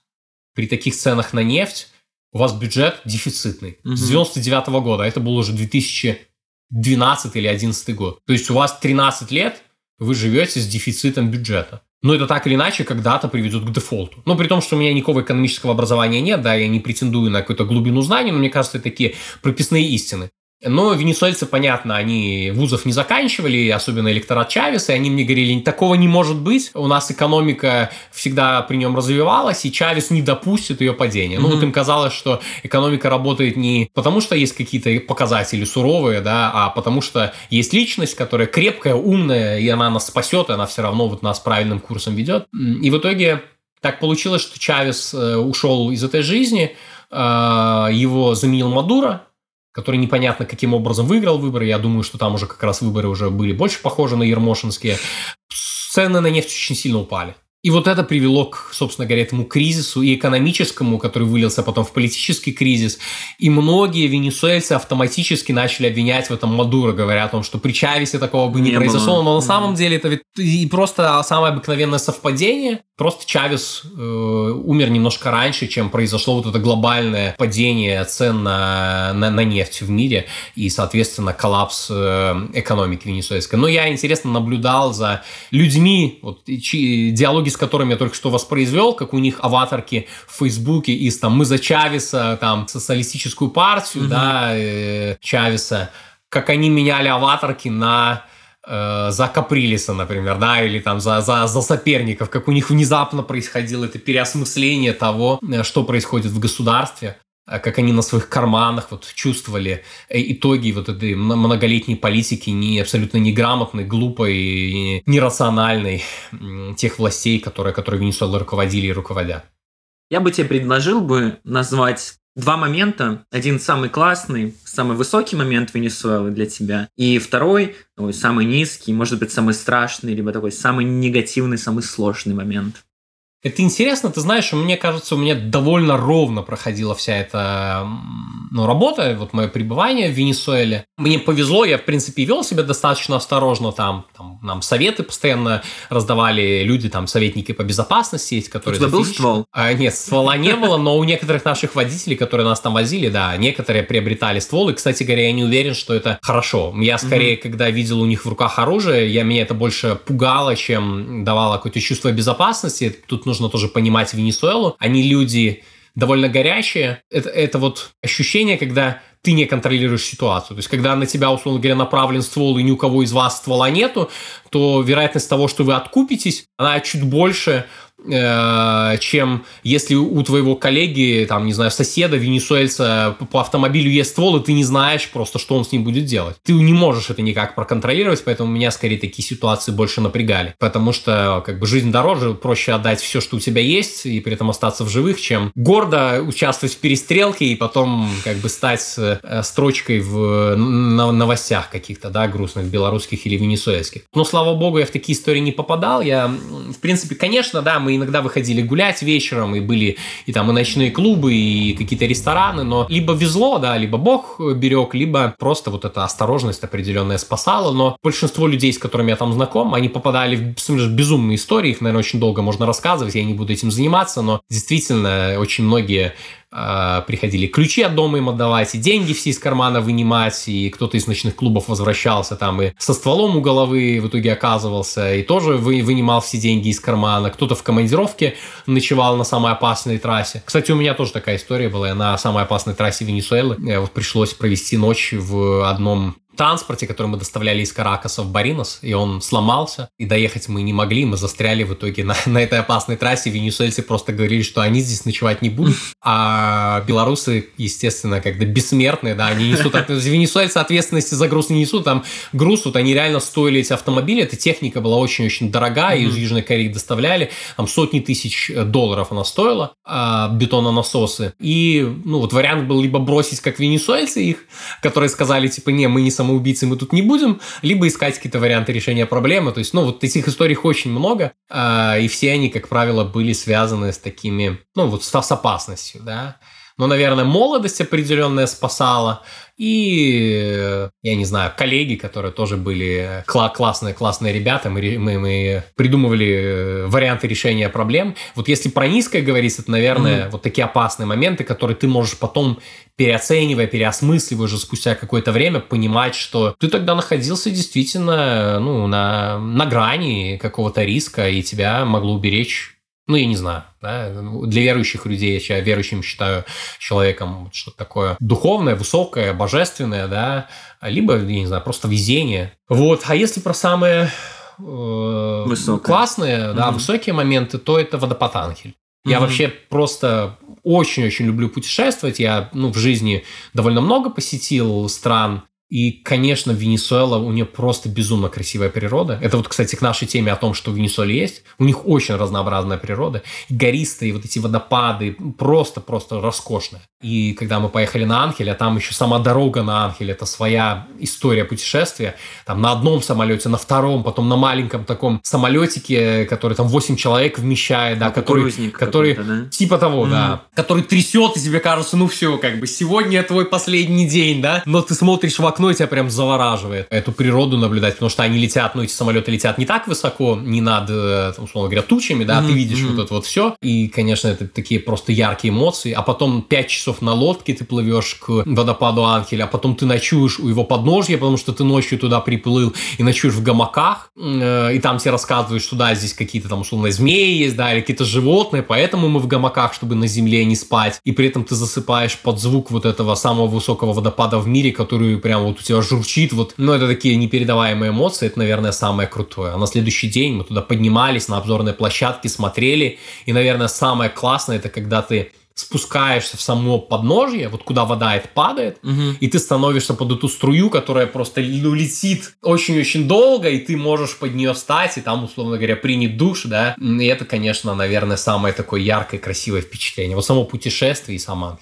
при таких ценах на нефть у вас бюджет дефицитный. Угу. С 99 -го года, а это был уже 2012 или 2011 год. То есть у вас 13 лет, вы живете с дефицитом бюджета. Но это так или иначе когда-то приведет к дефолту. Но при том, что у меня никакого экономического образования нет, да, я не претендую на какую-то глубину знаний, но мне кажется, это такие прописные истины. Но венесуэльцы, понятно, они вузов не заканчивали, особенно электорат Чавеса, и они мне говорили, такого не может быть, у нас экономика всегда при нем развивалась, и Чавес не допустит ее падения. Mm-hmm. Ну вот им казалось, что экономика работает не потому, что есть какие-то показатели суровые, да, а потому что есть личность, которая крепкая, умная, и она нас спасет, и она все равно вот нас правильным курсом ведет. И в итоге так получилось, что Чавес э, ушел из этой жизни, э, его заменил Мадуро, который непонятно каким образом выиграл выборы. Я думаю, что там уже как раз выборы уже были больше похожи на ермошинские. Цены на нефть очень сильно упали. И вот это привело к, собственно говоря, этому кризису и экономическому, который вылился потом в политический кризис. И многие венесуэльцы автоматически начали обвинять в этом Мадуро, говоря о том, что при Чавесе такого бы не, не произошло. Было. Но на самом деле это ведь и просто самое обыкновенное совпадение. Просто Чавес э, умер немножко раньше, чем произошло вот это глобальное падение цен на, на, на нефть в мире и, соответственно, коллапс э, экономики венесуэльской. Но я, интересно, наблюдал за людьми, вот, чьи, диалоги с которыми я только что воспроизвел, как у них аватарки в Фейсбуке из там «Мы за Чавеса», там «Социалистическую партию», mm-hmm. да, э, Чавеса, как они меняли аватарки на э, за Каприлиса, например, да, или там за, за, за соперников, как у них внезапно происходило это переосмысление того, э, что происходит в государстве, э, как они на своих карманах вот чувствовали итоги вот этой многолетней политики, не абсолютно неграмотной, глупой, нерациональной тех властей, которые, которые Венесуэлой руководили и руководят. Я бы тебе предложил бы назвать два момента. Один самый классный, самый высокий момент Венесуэлы для тебя. И второй, ой, самый низкий, может быть, самый страшный, либо такой самый негативный, самый сложный момент. Это интересно, ты знаешь, мне кажется, у меня довольно ровно проходила вся эта ну, работа, вот мое пребывание в Венесуэле. Мне повезло, я, в принципе, вел себя достаточно осторожно там, там нам советы постоянно раздавали люди, там, советники по безопасности есть, которые... У тебя был ствол? А, нет, ствола не <laughs> было, но у некоторых наших водителей, которые нас там возили, да, некоторые приобретали ствол, и, кстати говоря, я не уверен, что это хорошо. Я скорее, когда видел у них в руках оружие, я, меня это больше пугало, чем давало какое-то чувство безопасности. Тут нужно тоже понимать Венесуэлу. Они люди довольно горячие. Это, это вот ощущение, когда ты не контролируешь ситуацию. То есть, когда на тебя, условно говоря, направлен ствол, и ни у кого из вас ствола нету, то вероятность того, что вы откупитесь, она чуть больше, Э, чем если у твоего коллеги, там, не знаю, соседа, венесуэльца по автомобилю есть ствол, и ты не знаешь просто, что он с ним будет делать. Ты не можешь это никак проконтролировать, поэтому меня скорее такие ситуации больше напрягали. Потому что, как бы, жизнь дороже, проще отдать все, что у тебя есть, и при этом остаться в живых, чем гордо участвовать в перестрелке и потом, как бы, стать э, строчкой в новостях каких-то, да, грустных, белорусских или венесуэльских. Но, слава богу, я в такие истории не попадал. Я, в принципе, конечно, да, мы иногда выходили гулять вечером, и были и там и ночные клубы, и какие-то рестораны, но либо везло, да, либо бог берег, либо просто вот эта осторожность определенная спасала, но большинство людей, с которыми я там знаком, они попадали в безумные истории, их, наверное, очень долго можно рассказывать, я не буду этим заниматься, но действительно очень многие э, приходили ключи от дома им отдавать, и деньги все из кармана вынимать, и кто-то из ночных клубов возвращался там и со стволом у головы в итоге оказывался, и тоже вы, вынимал все деньги из кармана, кто-то в командировке ночевал на самой опасной трассе. Кстати, у меня тоже такая история была, на самой опасной трассе Венесуэлы, э, вот пришлось провести ночь в одном транспорте, который мы доставляли из Каракаса в Баринос, и он сломался, и доехать мы не могли, мы застряли в итоге на, <laughs> на этой опасной трассе. Венесуэльцы просто говорили, что они здесь ночевать не будут, <laughs> а белорусы, естественно, когда бессмертные, да, они несут, венесуэльцы ответственности за груз не несут, там груз, вот они реально стоили эти автомобили, эта техника была очень-очень дорогая, mm-hmm. из Южной Кореи доставляли, там сотни тысяч долларов она стоила, а, бетононасосы, и, ну, вот вариант был либо бросить, как венесуэльцы их, которые сказали, типа, не, мы не сам самоубийцы мы тут не будем, либо искать какие-то варианты решения проблемы. То есть, ну, вот этих историй очень много, э, и все они, как правило, были связаны с такими, ну, вот с опасностью, да. Но, наверное, молодость определенная спасала, и, я не знаю, коллеги, которые тоже были кла- классные, классные ребята, мы, мы, мы придумывали э, варианты решения проблем. Вот если про низкое говорить, это, наверное, mm-hmm. вот такие опасные моменты, которые ты можешь потом переоценивая, переосмысливая уже спустя какое-то время, понимать, что ты тогда находился действительно ну, на, на грани какого-то риска, и тебя могло уберечь ну, я не знаю, да, для верующих людей, я верующим считаю человеком что-то такое духовное, высокое, божественное, да, либо, я не знаю, просто везение. Вот, а если про самые э, классные, mm-hmm. да, высокие моменты, то это водопад. Mm-hmm. Я вообще просто очень-очень люблю путешествовать. Я ну, в жизни довольно много посетил стран. И, конечно, Венесуэла, у нее просто безумно красивая природа. Это вот, кстати, к нашей теме о том, что в Венесуэле есть. У них очень разнообразная природа. И гористые вот эти водопады просто-просто роскошные. И когда мы поехали на Анхель, а там еще сама дорога на Анхель, это своя история путешествия. Там на одном самолете, на втором, потом на маленьком таком самолетике, который там 8 человек вмещает, да, который, который да? типа того, mm-hmm. да, который трясет, и тебе кажется, ну все, как бы сегодня твой последний день, да, но ты смотришь в окно, и тебя прям завораживает. Эту природу наблюдать, потому что они летят, ну, эти самолеты летят не так высоко, не над, э, там, условно говоря, тучами, да, mm-hmm. ты видишь mm-hmm. вот это вот все, и, конечно, это такие просто яркие эмоции, а потом 5 часов на лодке ты плывешь к водопаду Анхеля, а потом ты ночуешь у его подножья, потому что ты ночью туда приплыл и ночуешь в гамаках, э, и там тебе рассказывают, что да, здесь какие-то там условно змеи есть, да, или какие-то животные, поэтому мы в гамаках, чтобы на земле не спать, и при этом ты засыпаешь под звук вот этого самого высокого водопада в мире, который прям вот у тебя журчит, вот, ну, это такие непередаваемые эмоции, это, наверное, самое крутое. А на следующий день мы туда поднимались на обзорной площадке, смотрели, и, наверное, самое классное, это когда ты спускаешься в само подножье, вот куда вода это падает, угу. и ты становишься под эту струю, которая просто ну, летит очень-очень долго, и ты можешь под нее встать, и там, условно говоря, принять душ, да, и это, конечно, наверное, самое такое яркое, красивое впечатление. Вот само путешествие и сама.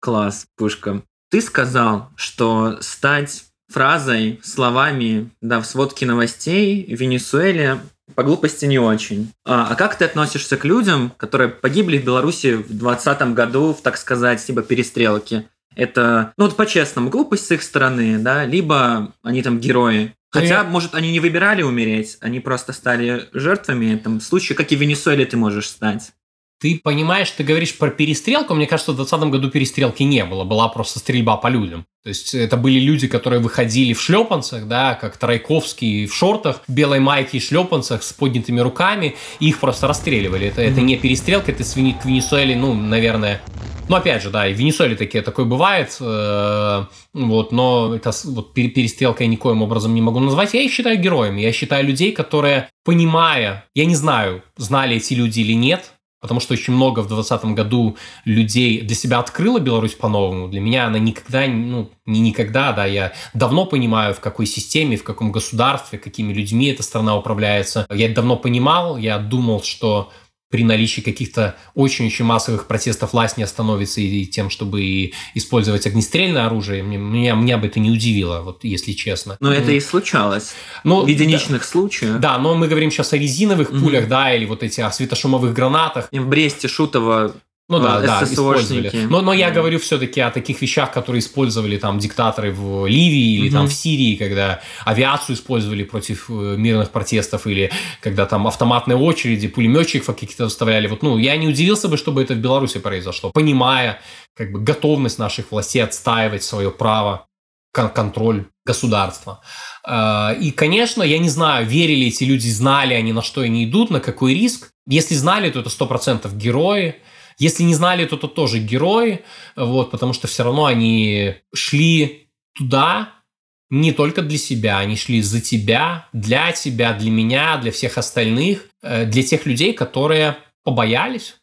Класс, Пушка. Ты сказал, что стать фразой, словами, да, в сводке новостей в Венесуэле по глупости не очень. А, а как ты относишься к людям, которые погибли в Беларуси в 2020 году в, так сказать, типа перестрелке? Это, ну вот по-честному, глупость с их стороны, да, либо они там герои. Хотя, может, они не выбирали умереть, они просто стали жертвами. Там, случае, как и в Венесуэле, ты можешь стать. Ты понимаешь, ты говоришь про перестрелку. Мне кажется, в 2020 году перестрелки не было. Была просто стрельба по людям. То есть это были люди, которые выходили в шлепанцах, да, как Трайковский в шортах, белой майке и шлепанцах с поднятыми руками, и их просто расстреливали. Это, mm-hmm. это не перестрелка, это с Вени- к Венесуэле, ну, наверное, ну, опять же, да, и в Венесуэле такие, такое бывает, э, вот, но это вот перестрелка я никоим образом не могу назвать. Я их считаю героями. Я считаю людей, которые, понимая, я не знаю, знали эти люди или нет, потому что очень много в 2020 году людей для себя открыла Беларусь по-новому. Для меня она никогда, ну, не никогда, да, я давно понимаю, в какой системе, в каком государстве, какими людьми эта страна управляется. Я это давно понимал, я думал, что при наличии каких-то очень-очень массовых протестов власть не остановится и тем, чтобы использовать огнестрельное оружие, меня, меня бы это не удивило, вот если честно. Но это и случалось. Но, в единичных да, случаях. Да, но мы говорим сейчас о резиновых mm-hmm. пулях, да, или вот эти о светошумовых гранатах. В Бресте Шутова ну да, да, использовали. Но, но я говорю все-таки о таких вещах, которые использовали там диктаторы в Ливии или угу. там в Сирии, когда авиацию использовали против э, мирных протестов или когда там автоматные очереди, пулеметчиков каких-то вставляли. Вот, ну, я не удивился бы, чтобы это в Беларуси произошло, понимая как бы готовность наших властей отстаивать свое право контроль государства. Э, и, конечно, я не знаю, верили эти люди, знали они, на что они идут, на какой риск. Если знали, то это 100% герои. Если не знали, то это тоже герои, вот, потому что все равно они шли туда не только для себя, они шли за тебя, для тебя, для меня, для всех остальных, э, для тех людей, которые побоялись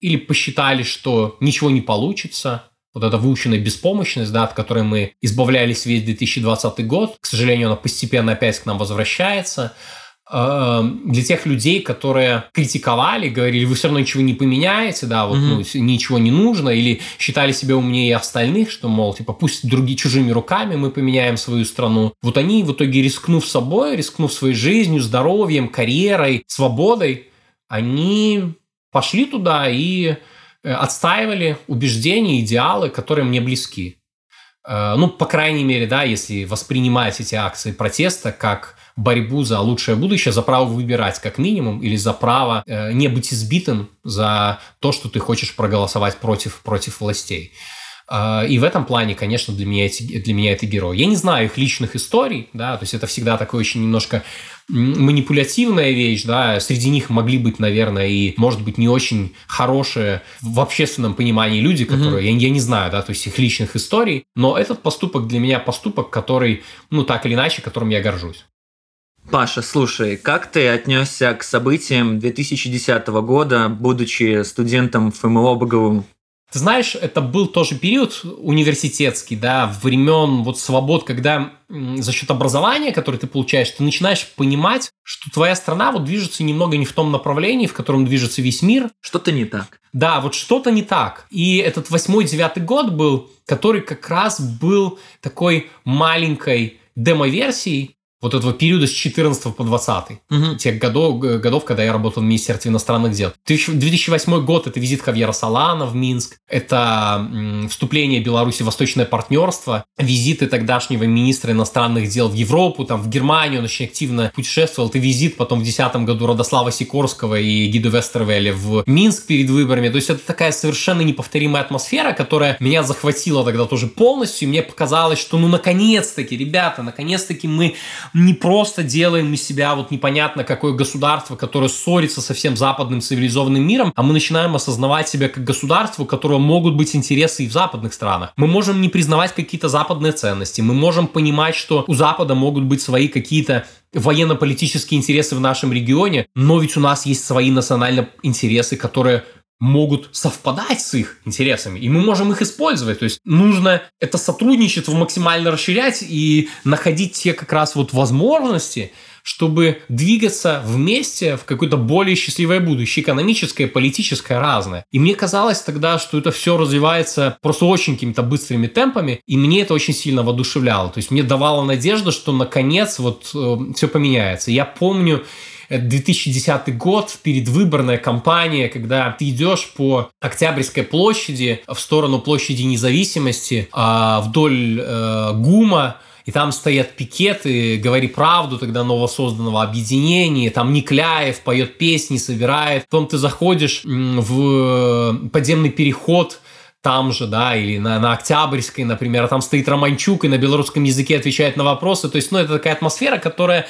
или посчитали, что ничего не получится, вот эта выученная беспомощность, да, от которой мы избавлялись весь 2020 год, к сожалению, она постепенно опять к нам возвращается – для тех людей, которые критиковали, говорили, вы все равно ничего не поменяете, да, вот mm-hmm. ну, ничего не нужно, или считали себя умнее остальных, что, мол, типа, пусть другие чужими руками мы поменяем свою страну. Вот они в итоге, рискнув собой, рискнув своей жизнью, здоровьем, карьерой, свободой, они пошли туда и э, отстаивали убеждения, идеалы, которые мне близки. Э, ну, по крайней мере, да, если воспринимать эти акции протеста как борьбу за лучшее будущее, за право выбирать как минимум, или за право э, не быть избитым за то, что ты хочешь проголосовать против, против властей. А, и в этом плане, конечно, для меня, эти, для меня это герой. Я не знаю их личных историй, да, то есть это всегда такой очень немножко манипулятивная вещь, да, среди них могли быть, наверное, и, может быть, не очень хорошие в общественном понимании люди, которые, mm-hmm. я, я не знаю, да, то есть их личных историй, но этот поступок для меня поступок, который, ну, так или иначе, которым я горжусь. Паша, слушай, как ты отнесся к событиям 2010 года, будучи студентом ФМО БГУ? Ты знаешь, это был тоже период университетский, да, времен вот свобод, когда за счет образования, которое ты получаешь, ты начинаешь понимать, что твоя страна вот движется немного не в том направлении, в котором движется весь мир. Что-то не так. Да, вот что-то не так. И этот восьмой-девятый год был, который как раз был такой маленькой демо-версией вот этого периода с 14 по 20, угу. тех годов, годов, когда я работал в Министерстве иностранных дел. 2008 год – это визит Хавьера Салана в Минск, это вступление Беларуси в Восточное партнерство, визиты тогдашнего министра иностранных дел в Европу, там, в Германию, он очень активно путешествовал, это визит потом в 2010 году Родослава Сикорского и Гиду Вестервеля в Минск перед выборами. То есть это такая совершенно неповторимая атмосфера, которая меня захватила тогда тоже полностью, и мне показалось, что ну наконец-таки, ребята, наконец-таки мы не просто делаем из себя вот непонятно какое государство, которое ссорится со всем западным цивилизованным миром, а мы начинаем осознавать себя как государство, у которого могут быть интересы и в западных странах. Мы можем не признавать какие-то западные ценности, мы можем понимать, что у Запада могут быть свои какие-то военно-политические интересы в нашем регионе, но ведь у нас есть свои национальные интересы, которые могут совпадать с их интересами, и мы можем их использовать. То есть нужно это сотрудничество максимально расширять и находить те как раз вот возможности, чтобы двигаться вместе в какое-то более счастливое будущее, экономическое, политическое, разное. И мне казалось тогда, что это все развивается просто очень какими-то быстрыми темпами, и мне это очень сильно воодушевляло. То есть мне давало надежду, что наконец вот э, все поменяется. Я помню, 2010 год, передвыборная кампания, когда ты идешь по Октябрьской площади в сторону площади независимости а, вдоль э, ГУМа, и там стоят пикеты, говори правду тогда новосозданного объединения, там Никляев поет песни, собирает. Потом ты заходишь в подземный переход, там же, да, или на, на Октябрьской, например, а там стоит Романчук и на белорусском языке отвечает на вопросы. То есть, ну, это такая атмосфера, которая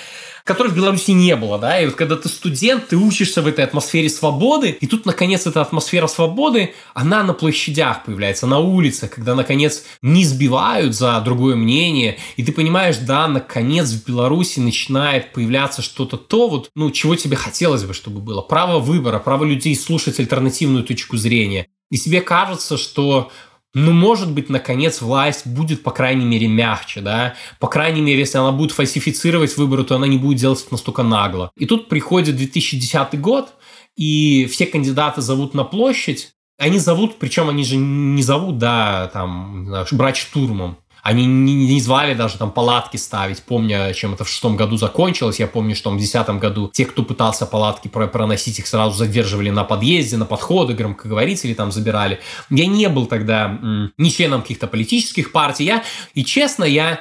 которой в Беларуси не было, да, и вот когда ты студент, ты учишься в этой атмосфере свободы, и тут, наконец, эта атмосфера свободы, она на площадях появляется, на улицах, когда, наконец, не сбивают за другое мнение, и ты понимаешь, да, наконец в Беларуси начинает появляться что-то то, вот, ну, чего тебе хотелось бы, чтобы было. Право выбора, право людей слушать альтернативную точку зрения. И тебе кажется, что ну, может быть, наконец власть будет, по крайней мере, мягче, да, по крайней мере, если она будет фальсифицировать выборы, то она не будет делать это настолько нагло. И тут приходит 2010 год, и все кандидаты зовут на площадь, они зовут, причем они же не зовут, да, там, брать штурмом. Они не, не звали даже там палатки ставить, помня, чем это в шестом году закончилось. Я помню, что в десятом году те, кто пытался палатки проносить, их сразу задерживали на подъезде, на подходы, громкоговорители там забирали. Я не был тогда ни членом каких-то политических партий. Я, и честно, я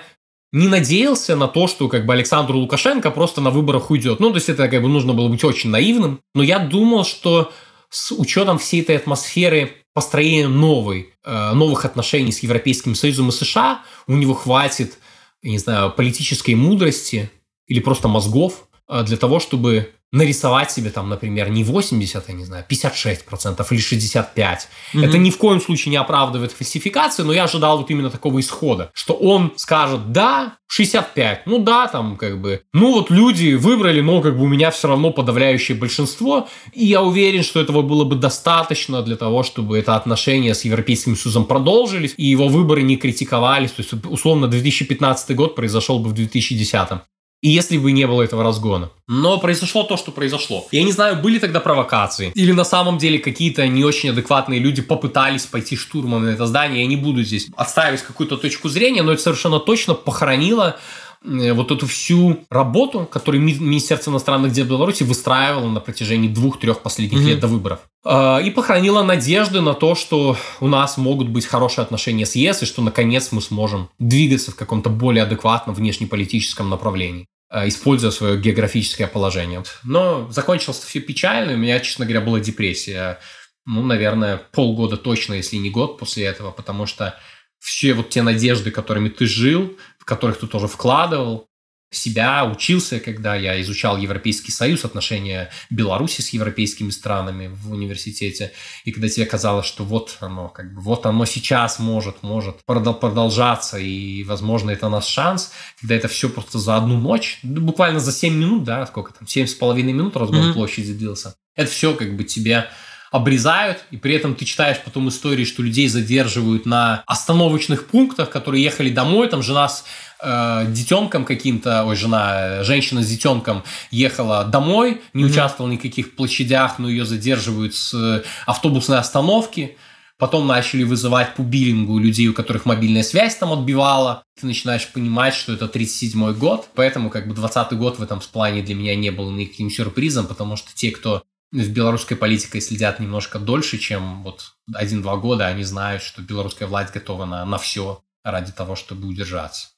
не надеялся на то, что как бы Александру Лукашенко просто на выборах уйдет. Ну, то есть это как бы нужно было быть очень наивным. Но я думал, что с учетом всей этой атмосферы построения новой, новых отношений с Европейским Союзом и США у него хватит, я не знаю, политической мудрости или просто мозгов э, для того, чтобы нарисовать себе там, например, не 80, я не знаю, 56% или 65%. Mm-hmm. Это ни в коем случае не оправдывает фальсификацию, но я ожидал вот именно такого исхода, что он скажет, да, 65, ну да, там как бы, ну вот люди выбрали, но как бы у меня все равно подавляющее большинство, и я уверен, что этого было бы достаточно для того, чтобы это отношение с Европейским Союзом продолжились, и его выборы не критиковались, то есть условно 2015 год произошел бы в 2010 и если бы не было этого разгона. Но произошло то, что произошло. Я не знаю, были тогда провокации. Или на самом деле какие-то не очень адекватные люди попытались пойти штурмом на это здание. Я не буду здесь отстаивать какую-то точку зрения, но это совершенно точно похоронило Э, вот эту всю работу, которую Министерство иностранных дел Беларуси выстраивало на протяжении двух-трех последних mm-hmm. лет до выборов. А, и похоронила надежды на то, что у нас могут быть хорошие отношения с ЕС, и что наконец мы сможем двигаться в каком-то более адекватном внешнеполитическом направлении используя свое географическое положение. Но закончилось все печально, у меня, честно говоря, была депрессия. ну, наверное, полгода точно, если не год после этого, потому что все вот те надежды, которыми ты жил, в которых ты тоже вкладывал, себя, учился, когда я изучал Европейский Союз, отношения Беларуси с европейскими странами в университете, и когда тебе казалось, что вот оно, как бы, вот оно сейчас может, может продолжаться, и, возможно, это наш шанс, когда это все просто за одну ночь, буквально за 7 минут, да, сколько там, 7,5 минут разгон mm-hmm. площади длился, это все как бы тебе обрезают, и при этом ты читаешь потом истории, что людей задерживают на остановочных пунктах, которые ехали домой, там жена с э, детенком каким-то, ой, жена, женщина с детенком ехала домой, не mm-hmm. участвовала в никаких площадях, но ее задерживают с автобусной остановки, Потом начали вызывать по биллингу людей, у которых мобильная связь там отбивала. Ты начинаешь понимать, что это 37-й год. Поэтому как бы 20-й год в этом плане для меня не был никаким сюрпризом, потому что те, кто в белорусской политикой следят немножко дольше, чем вот один-два года, они знают, что белорусская власть готова на, на все ради того, чтобы удержаться.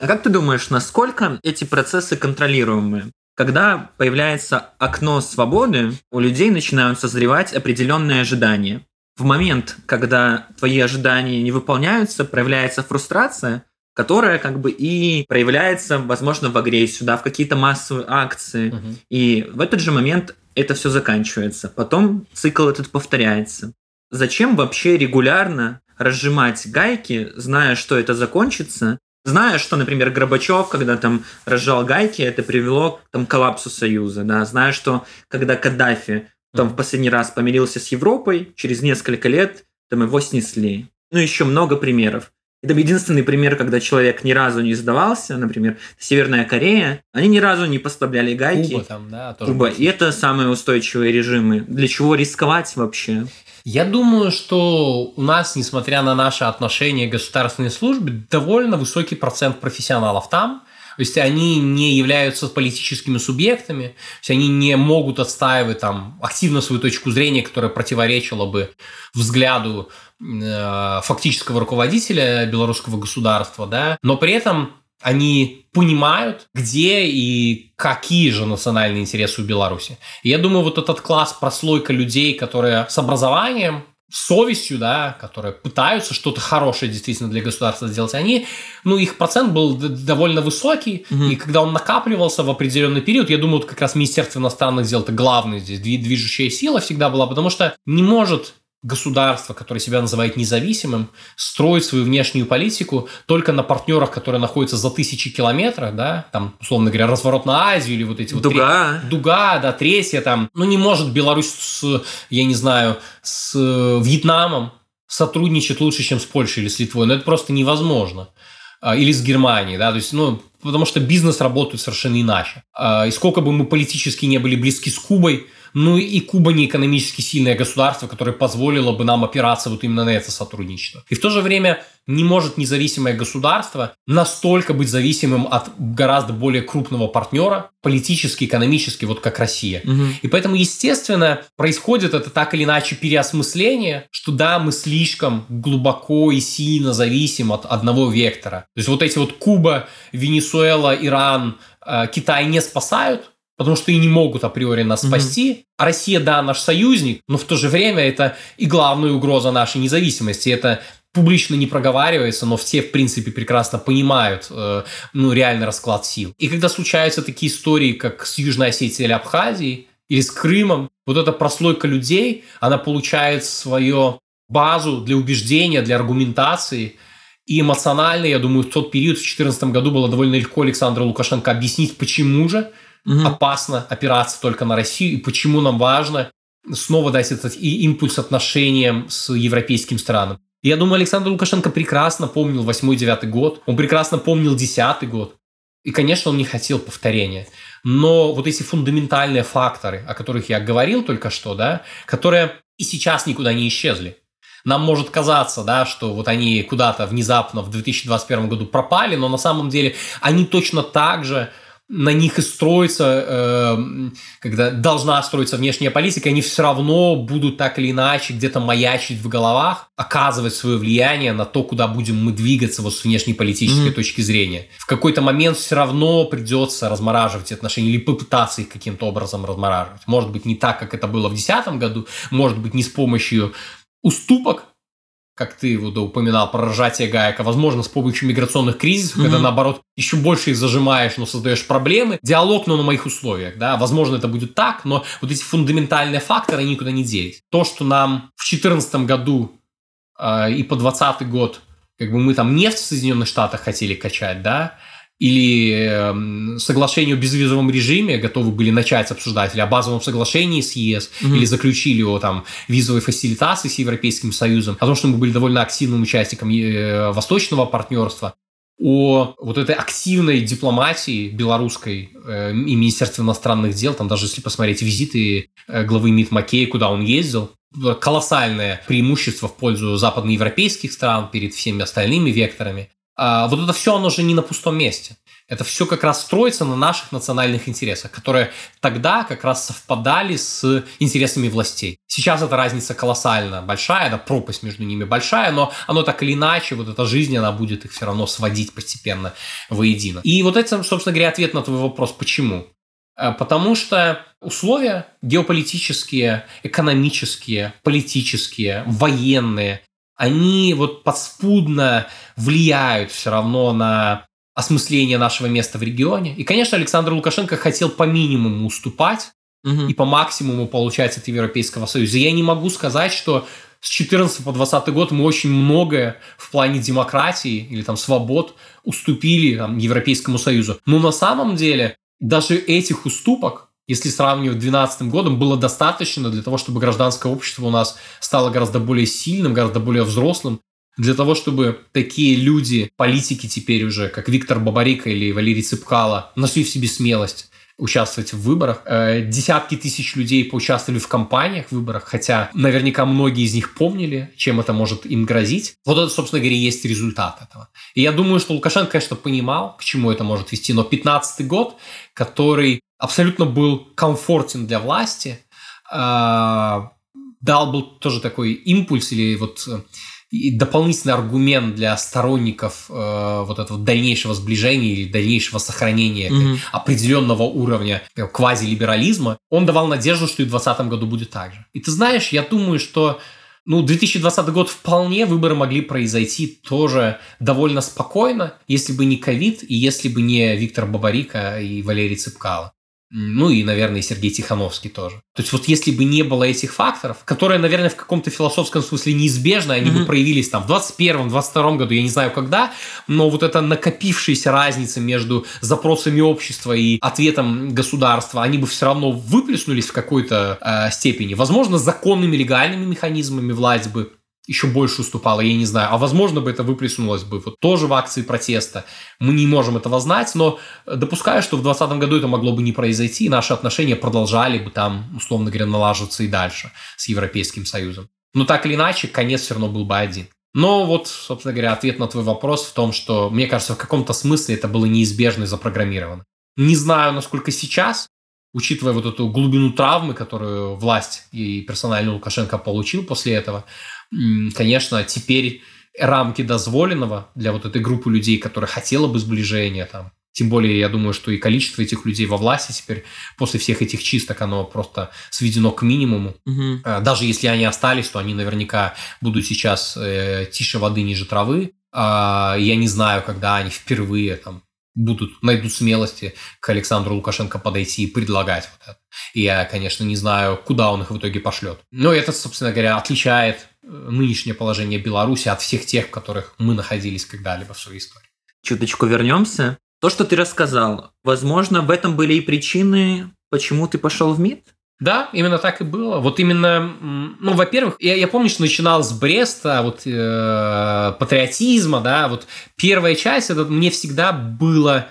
А как ты думаешь, насколько эти процессы контролируемые? Когда появляется окно свободы, у людей начинают созревать определенные ожидания. В момент, когда твои ожидания не выполняются, проявляется фрустрация, которая как бы и проявляется, возможно, в агрессию, да, в какие-то массовые акции. Угу. И в этот же момент это все заканчивается. Потом цикл этот повторяется. Зачем вообще регулярно разжимать гайки, зная, что это закончится, зная, что, например, Горбачев, когда там разжал гайки, это привело к там, коллапсу Союза, да, зная, что когда Каддафи там в последний раз помирился с Европой, через несколько лет там его снесли. Ну, еще много примеров. Это единственный пример, когда человек ни разу не сдавался, например, Северная Корея, они ни разу не поставляли гайки. Куба там, да. Тоже Куба. И это самые устойчивые режимы. Для чего рисковать вообще? Я думаю, что у нас, несмотря на наше отношение к государственной службе, довольно высокий процент профессионалов там. То есть они не являются политическими субъектами, то есть они не могут отстаивать там активно свою точку зрения, которая противоречила бы взгляду фактического руководителя белорусского государства, да, но при этом они понимают, где и какие же национальные интересы у Беларуси. И я думаю, вот этот класс, прослойка людей, которые с образованием, совестью, да, которые пытаются что-то хорошее действительно для государства сделать, они, ну, их процент был довольно высокий, угу. и когда он накапливался в определенный период, я думаю, вот как раз Министерство иностранных дел это главная здесь движущая сила всегда была, потому что не может государство, которое себя называет независимым, строит свою внешнюю политику только на партнерах, которые находятся за тысячи километров, да, там, условно говоря, разворот на Азию или вот эти вот... Дуга. Тре... Дуга, да, Третья там. Ну, не может Беларусь с, я не знаю, с Вьетнамом сотрудничать лучше, чем с Польшей или с Литвой. Но это просто невозможно. А, или с Германией, да, то есть, ну, потому что бизнес работает совершенно иначе. А, и сколько бы мы политически не были близки с Кубой, ну и Куба не экономически сильное государство, которое позволило бы нам опираться вот именно на это сотрудничество. И в то же время не может независимое государство настолько быть зависимым от гораздо более крупного партнера, политически, экономически, вот как Россия. Угу. И поэтому, естественно, происходит это так или иначе переосмысление, что да, мы слишком глубоко и сильно зависим от одного вектора. То есть вот эти вот Куба, Венесуэла, Иран, э, Китай не спасают, потому что и не могут априори нас mm-hmm. спасти. А Россия, да, наш союзник, но в то же время это и главная угроза нашей независимости. Это публично не проговаривается, но все, в принципе, прекрасно понимают э, ну, реальный расклад сил. И когда случаются такие истории, как с Южной Осетией или Абхазией, или с Крымом, вот эта прослойка людей, она получает свою базу для убеждения, для аргументации. И эмоционально, я думаю, в тот период, в 2014 году, было довольно легко Александру Лукашенко объяснить, почему же угу. опасно опираться только на Россию и почему нам важно снова дать этот импульс отношениям с европейским странам. Я думаю, Александр Лукашенко прекрасно помнил 8-9 год, он прекрасно помнил 10 год. И, конечно, он не хотел повторения. Но вот эти фундаментальные факторы, о которых я говорил только что, да, которые и сейчас никуда не исчезли. Нам может казаться, да, что вот они куда-то внезапно в 2021 году пропали, но на самом деле они точно так же на них и строится, э, когда должна строиться внешняя политика, они все равно будут так или иначе где-то маячить в головах, оказывать свое влияние на то, куда будем мы двигаться вот с внешней политической mm-hmm. точки зрения. В какой-то момент все равно придется размораживать отношения или попытаться их каким-то образом размораживать. Может быть, не так, как это было в 2010 году, может быть, не с помощью уступок, как ты вот упоминал про рожатие гаек, а возможно с помощью миграционных кризисов, mm-hmm. когда наоборот еще больше их зажимаешь, но создаешь проблемы. Диалог, но на моих условиях, да, возможно это будет так, но вот эти фундаментальные факторы, они никуда не делись. То, что нам в 2014 году э, и по 2020 год как бы мы там нефть в Соединенных Штатах хотели качать, да, или э, соглашение о безвизовом режиме готовы были начать обсуждать, или о базовом соглашении с ЕС, mm-hmm. или заключили о там визовой фасилитации с Европейским Союзом, о том, что мы были довольно активным участником э, восточного партнерства, о вот этой активной дипломатии белорусской э, и Министерства иностранных дел, там даже если посмотреть визиты э, главы МИД Макея, куда он ездил, колоссальное преимущество в пользу западноевропейских стран перед всеми остальными векторами. А, вот это все, оно же не на пустом месте. Это все как раз строится на наших национальных интересах, которые тогда как раз совпадали с интересами властей. Сейчас эта разница колоссально большая, да, пропасть между ними большая, но оно так или иначе, вот эта жизнь, она будет их все равно сводить постепенно воедино. И вот это, собственно говоря, ответ на твой вопрос, почему. Э, потому что условия геополитические, экономические, политические, военные, они вот подспудно влияют все равно на осмысление нашего места в регионе. И, конечно, Александр Лукашенко хотел по минимуму уступать угу. и по максимуму получать от Европейского Союза. Я не могу сказать, что с 14 по 20 год мы очень многое в плане демократии или там свобод уступили там, Европейскому Союзу. Но на самом деле даже этих уступок если сравнивать с 2012 годом, было достаточно для того, чтобы гражданское общество у нас стало гораздо более сильным, гораздо более взрослым, для того, чтобы такие люди, политики теперь уже, как Виктор Бабарика или Валерий Цыпкало, нашли в себе смелость участвовать в выборах. Э, десятки тысяч людей поучаствовали в кампаниях, в выборах, хотя наверняка многие из них помнили, чем это может им грозить. Вот это, собственно говоря, есть результат этого. И я думаю, что Лукашенко, конечно, понимал, к чему это может вести, но 15 год, который абсолютно был комфортен для власти, а, дал был тоже такой импульс или вот э, и дополнительный аргумент для сторонников э, вот этого дальнейшего сближения или дальнейшего сохранения mm-hmm. определенного уровня э, квазилиберализма, он давал надежду, что и в 2020 году будет так же. И ты знаешь, я думаю, что ну, 2020 год вполне выборы могли произойти тоже довольно спокойно, если бы не ковид и если бы не Виктор Бабарика и Валерий Цыпкало. Ну и, наверное, Сергей Тихановский тоже. То есть вот если бы не было этих факторов, которые, наверное, в каком-то философском смысле неизбежны, они mm-hmm. бы проявились там в 21 22 году, я не знаю когда, но вот эта накопившаяся разница между запросами общества и ответом государства, они бы все равно выплеснулись в какой-то э, степени. Возможно, законными, легальными механизмами власть бы еще больше уступала, я не знаю. А возможно бы это выплеснулось бы вот тоже в акции протеста. Мы не можем этого знать, но допускаю, что в 2020 году это могло бы не произойти, и наши отношения продолжали бы там, условно говоря, налаживаться и дальше с Европейским Союзом. Но так или иначе, конец все равно был бы один. Но вот, собственно говоря, ответ на твой вопрос в том, что, мне кажется, в каком-то смысле это было неизбежно и запрограммировано. Не знаю, насколько сейчас, учитывая вот эту глубину травмы, которую власть и персонально Лукашенко получил после этого, конечно, теперь рамки дозволенного для вот этой группы людей, которая хотела бы сближения там, тем более, я думаю, что и количество этих людей во власти теперь после всех этих чисток, оно просто сведено к минимуму. Угу. Даже если они остались, то они наверняка будут сейчас э, тише воды ниже травы. А, я не знаю, когда они впервые там будут, найдут смелости к Александру Лукашенко подойти и предлагать вот это. И я, конечно, не знаю, куда он их в итоге пошлет. Но это, собственно говоря, отличает нынешнее положение Беларуси от всех тех, в которых мы находились когда-либо в своей истории. Чуточку вернемся. То, что ты рассказал, возможно, в этом были и причины, почему ты пошел в МИД? Да, именно так и было. Вот именно, ну, во-первых, я, я помню, что начинал с Бреста, вот э, патриотизма, да, вот первая часть, это мне всегда было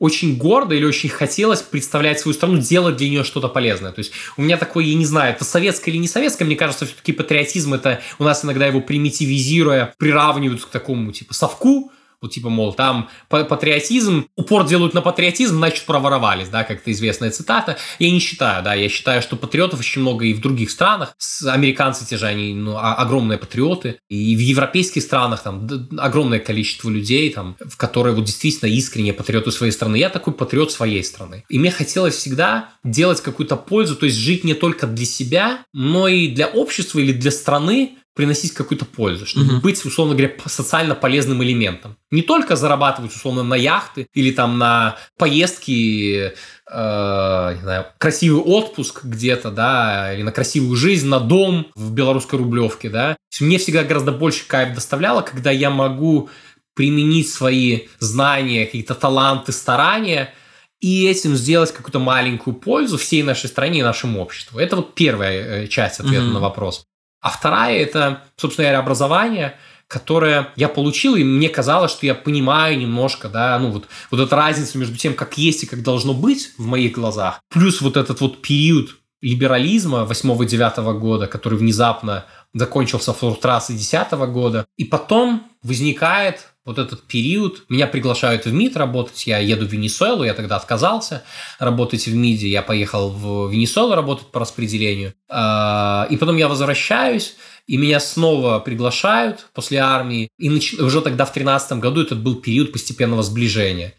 очень гордо или очень хотелось представлять свою страну, делать для нее что-то полезное. То есть у меня такой, я не знаю, это советское или не советское, мне кажется, все-таки патриотизм это у нас иногда его примитивизируя, приравнивают к такому типа совку, Вот типа, мол, там патриотизм, упор делают на патриотизм, значит, проворовались, да, как-то известная цитата. Я не считаю, да, я считаю, что патриотов очень много и в других странах. Американцы те же, они ну, огромные патриоты. И в европейских странах там огромное количество людей, там, в которые вот действительно искренне патриоты своей страны. Я такой патриот своей страны. И мне хотелось всегда делать какую-то пользу, то есть жить не только для себя, но и для общества или для страны, приносить какую-то пользу, чтобы угу. быть, условно говоря, социально полезным элементом. Не только зарабатывать, условно, на яхты или там на поездки, э, не знаю, красивый отпуск где-то, да, или на красивую жизнь, на дом в белорусской рублевке, да. Мне всегда гораздо больше кайф доставляло, когда я могу применить свои знания, какие-то таланты, старания – и этим сделать какую-то маленькую пользу всей нашей стране и нашему обществу. Это вот первая э, часть ответа mm-hmm. на вопрос. А вторая – это, собственно говоря, образование, которое я получил, и мне казалось, что я понимаю немножко, да, ну вот, вот эта разница между тем, как есть и как должно быть в моих глазах, плюс вот этот вот период либерализма 8-9 года, который внезапно закончился в флортрассе 10 года, и потом возникает вот этот период, меня приглашают в МИД работать, я еду в Венесуэлу, я тогда отказался работать в МИДе, я поехал в Венесуэлу работать по распределению, а, и потом я возвращаюсь, и меня снова приглашают после армии, и уже тогда в 2013 году этот был период постепенного сближения.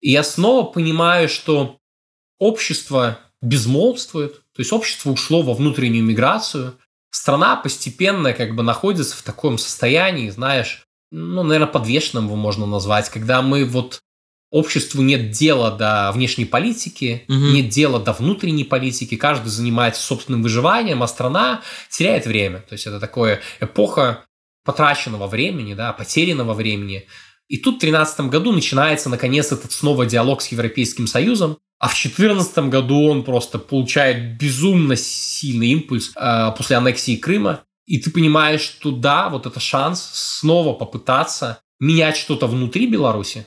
И я снова понимаю, что общество безмолвствует, то есть общество ушло во внутреннюю миграцию, страна постепенно как бы находится в таком состоянии, знаешь, ну, наверное, подвешенным его можно назвать, когда мы вот обществу нет дела до внешней политики, угу. нет дела до внутренней политики, каждый занимается собственным выживанием, а страна теряет время. То есть это такое эпоха потраченного времени, да, потерянного времени. И тут в 2013 году начинается, наконец, этот снова диалог с Европейским Союзом, а в 2014 году он просто получает безумно сильный импульс э, после аннексии Крыма. И ты понимаешь, что да, вот это шанс снова попытаться менять что-то внутри Беларуси,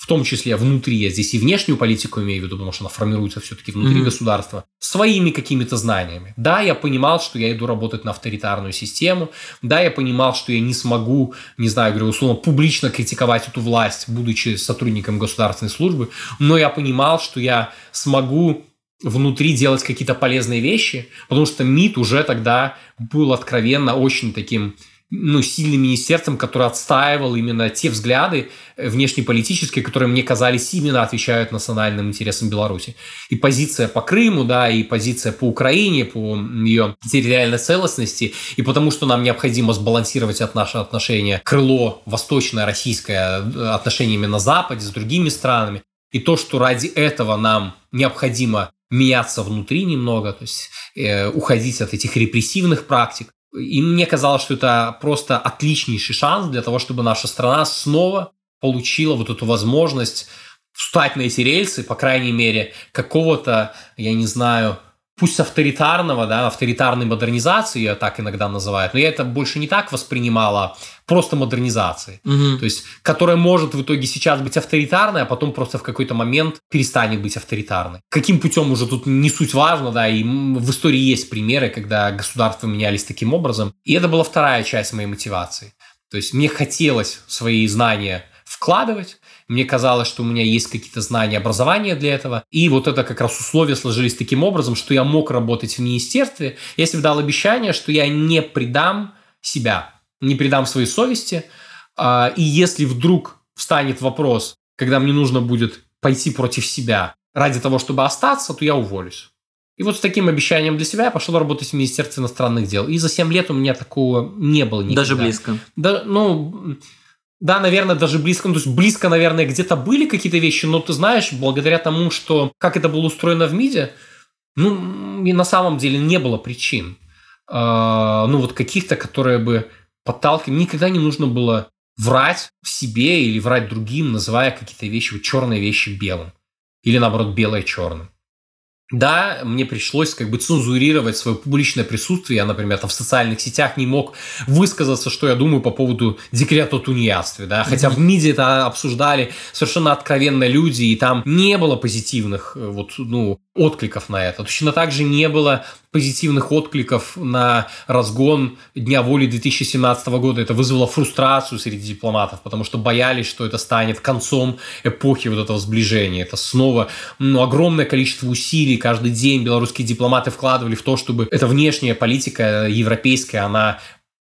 в том числе внутри, я здесь и внешнюю политику имею в виду, потому что она формируется все-таки внутри mm-hmm. государства, своими какими-то знаниями. Да, я понимал, что я иду работать на авторитарную систему, да, я понимал, что я не смогу, не знаю, говорю, условно, публично критиковать эту власть, будучи сотрудником государственной службы, но я понимал, что я смогу внутри делать какие-то полезные вещи, потому что МИД уже тогда был откровенно очень таким ну, сильным министерством, которое отстаивал именно те взгляды внешнеполитические, которые мне казались именно отвечают национальным интересам Беларуси. И позиция по Крыму, да, и позиция по Украине, по ее территориальной целостности, и потому что нам необходимо сбалансировать от наши отношения крыло восточное российское отношениями на Западе с другими странами, и то, что ради этого нам необходимо меняться внутри немного, то есть э, уходить от этих репрессивных практик. И мне казалось, что это просто отличнейший шанс для того, чтобы наша страна снова получила вот эту возможность встать на эти рельсы, по крайней мере, какого-то, я не знаю, пусть авторитарного, да, авторитарной модернизации, ее так иногда называют, но я это больше не так воспринимала, просто модернизации. Угу. То есть, которая может в итоге сейчас быть авторитарной, а потом просто в какой-то момент перестанет быть авторитарной. Каким путем уже тут не суть важно, да, и в истории есть примеры, когда государства менялись таким образом. И это была вторая часть моей мотивации. То есть, мне хотелось свои знания вкладывать, мне казалось, что у меня есть какие-то знания, образования для этого. И вот это как раз условия сложились таким образом, что я мог работать в министерстве, если бы дал обещание, что я не предам себя, не предам своей совести. А, и если вдруг встанет вопрос, когда мне нужно будет пойти против себя ради того, чтобы остаться, то я уволюсь. И вот с таким обещанием для себя я пошел работать в Министерстве иностранных дел. И за 7 лет у меня такого не было никогда. Даже близко? Да, ну, да, наверное, даже близко, ну, то есть близко, наверное, где-то были какие-то вещи, но ты знаешь, благодаря тому, что как это было устроено в МИДе, ну, и на самом деле не было причин. Э, ну, вот каких-то, которые бы подталкивали. Никогда не нужно было врать себе или врать другим, называя какие-то вещи, вот черные вещи белым. Или, наоборот, белое черным. Да, мне пришлось как бы цензурировать свое публичное присутствие. Я, например, там в социальных сетях не мог высказаться, что я думаю по поводу декрета о тунеядстве. Да? Хотя mm-hmm. в МИДе это обсуждали совершенно откровенно люди, и там не было позитивных э, вот, ну, откликов на это. Точно так же не было позитивных откликов на разгон Дня воли 2017 года. Это вызвало фрустрацию среди дипломатов, потому что боялись, что это станет концом эпохи вот этого сближения. Это снова ну, огромное количество усилий каждый день белорусские дипломаты вкладывали в то, чтобы эта внешняя политика европейская, она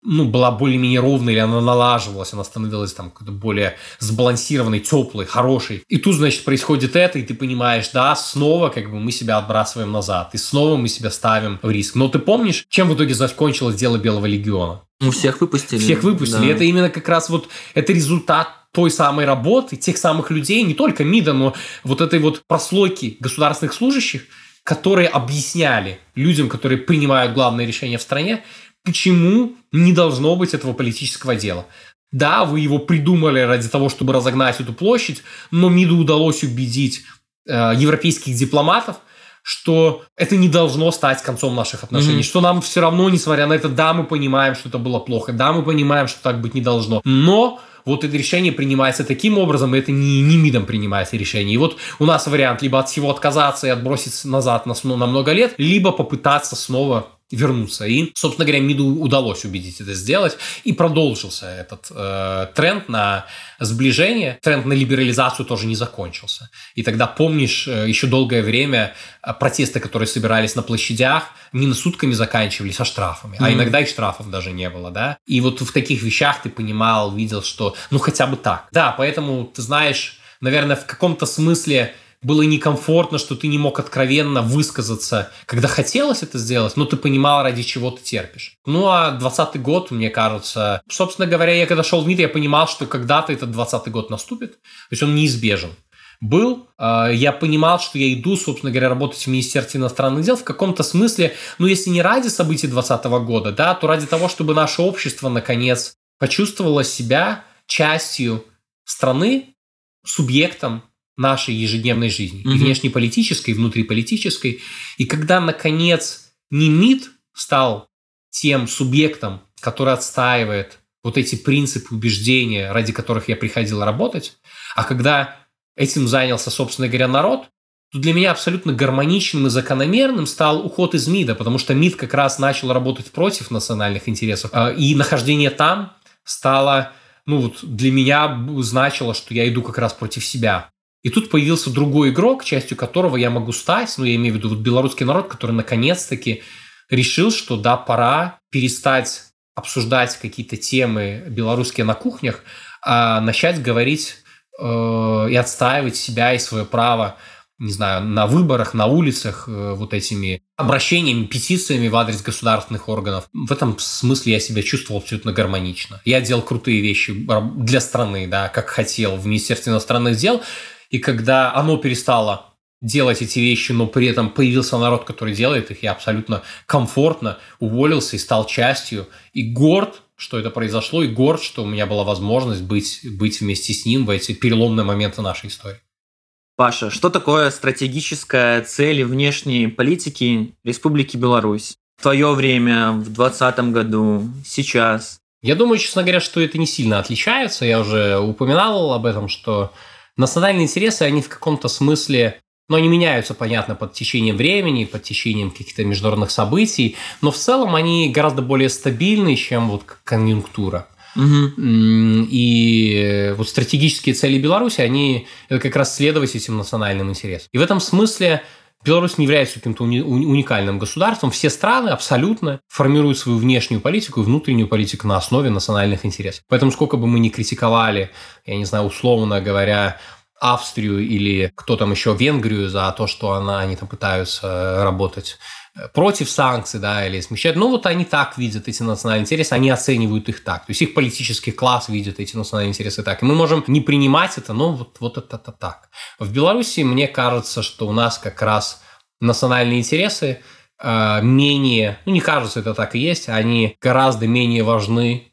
ну, была более-менее ровной, или она налаживалась, она становилась там какой-то более сбалансированной, теплой, хорошей. И тут, значит, происходит это, и ты понимаешь, да, снова как бы мы себя отбрасываем назад, и снова мы себя ставим в риск. Но ты помнишь, чем в итоге закончилось дело Белого Легиона? Ну, всех выпустили. Всех выпустили. Да. Это именно как раз вот, это результат той самой работы, тех самых людей, не только МИДа, но вот этой вот прослойки государственных служащих, которые объясняли людям, которые принимают главные решения в стране, почему не должно быть этого политического дела. Да, вы его придумали ради того, чтобы разогнать эту площадь, но МИДу удалось убедить э, европейских дипломатов, что это не должно стать концом наших отношений, mm-hmm. что нам все равно, несмотря на это, да, мы понимаем, что это было плохо, да, мы понимаем, что так быть не должно, но вот это решение принимается таким образом, и это не, не МИДом принимается решение. И вот у нас вариант либо от всего отказаться и отбросить назад на, на много лет, либо попытаться снова вернуться. И, собственно говоря, МИДу удалось убедить это сделать, и продолжился этот э, тренд на сближение. Тренд на либерализацию тоже не закончился. И тогда, помнишь, э, еще долгое время э, протесты, которые собирались на площадях, не на сутками заканчивались, а штрафами. Mm-hmm. А иногда и штрафов даже не было, да? И вот в таких вещах ты понимал, видел, что ну хотя бы так. Да, поэтому, ты знаешь, наверное, в каком-то смысле было некомфортно, что ты не мог откровенно высказаться, когда хотелось это сделать, но ты понимал, ради чего ты терпишь. Ну а 20 год, мне кажется, собственно говоря, я когда шел в МИД, я понимал, что когда-то этот 20 год наступит, то есть он неизбежен был, а, я понимал, что я иду, собственно говоря, работать в Министерстве иностранных дел в каком-то смысле, ну, если не ради событий 2020 года, да, то ради того, чтобы наше общество, наконец, почувствовало себя частью страны, субъектом нашей ежедневной жизни, mm-hmm. и внешнеполитической, и внутриполитической. И когда, наконец, не МИД стал тем субъектом, который отстаивает вот эти принципы убеждения, ради которых я приходил работать, а когда этим занялся, собственно говоря, народ, то для меня абсолютно гармоничным и закономерным стал уход из МИДа, потому что МИД как раз начал работать против национальных интересов, а, и нахождение там стало, ну вот для меня значило, что я иду как раз против себя. И тут появился другой игрок, частью которого я могу стать, ну, я имею в виду вот белорусский народ, который наконец-таки решил, что да, пора перестать обсуждать какие-то темы белорусские на кухнях, а начать говорить э, и отстаивать себя и свое право, не знаю, на выборах, на улицах, э, вот этими обращениями, петициями в адрес государственных органов. В этом смысле я себя чувствовал абсолютно гармонично. Я делал крутые вещи для страны, да, как хотел в Министерстве иностранных дел, и когда оно перестало делать эти вещи, но при этом появился народ, который делает их, я абсолютно комфортно уволился и стал частью. И горд, что это произошло, и горд, что у меня была возможность быть, быть вместе с ним в эти переломные моменты нашей истории. Паша, что такое стратегическая цель внешней политики Республики Беларусь? В твое время, в 2020 году, сейчас? Я думаю, честно говоря, что это не сильно отличается. Я уже упоминал об этом, что Национальные интересы, они в каком-то смысле но они меняются, понятно, под течением времени, под течением каких-то международных событий, но в целом они гораздо более стабильны, чем вот конъюнктура. Угу. И вот стратегические цели Беларуси, они это как раз следовать этим национальным интересам. И в этом смысле Беларусь не является каким-то уни- уникальным государством. Все страны абсолютно формируют свою внешнюю политику и внутреннюю политику на основе национальных интересов. Поэтому сколько бы мы ни критиковали, я не знаю, условно говоря, Австрию или кто там еще, Венгрию за то, что она, они там пытаются работать против санкций, да, или смещать. Ну, вот они так видят эти национальные интересы, они оценивают их так. То есть их политический класс видит эти национальные интересы так. И мы можем не принимать это, но вот, вот это, это так. В Беларуси мне кажется, что у нас как раз национальные интересы э, менее, ну, не кажется, это так и есть, они гораздо менее важны,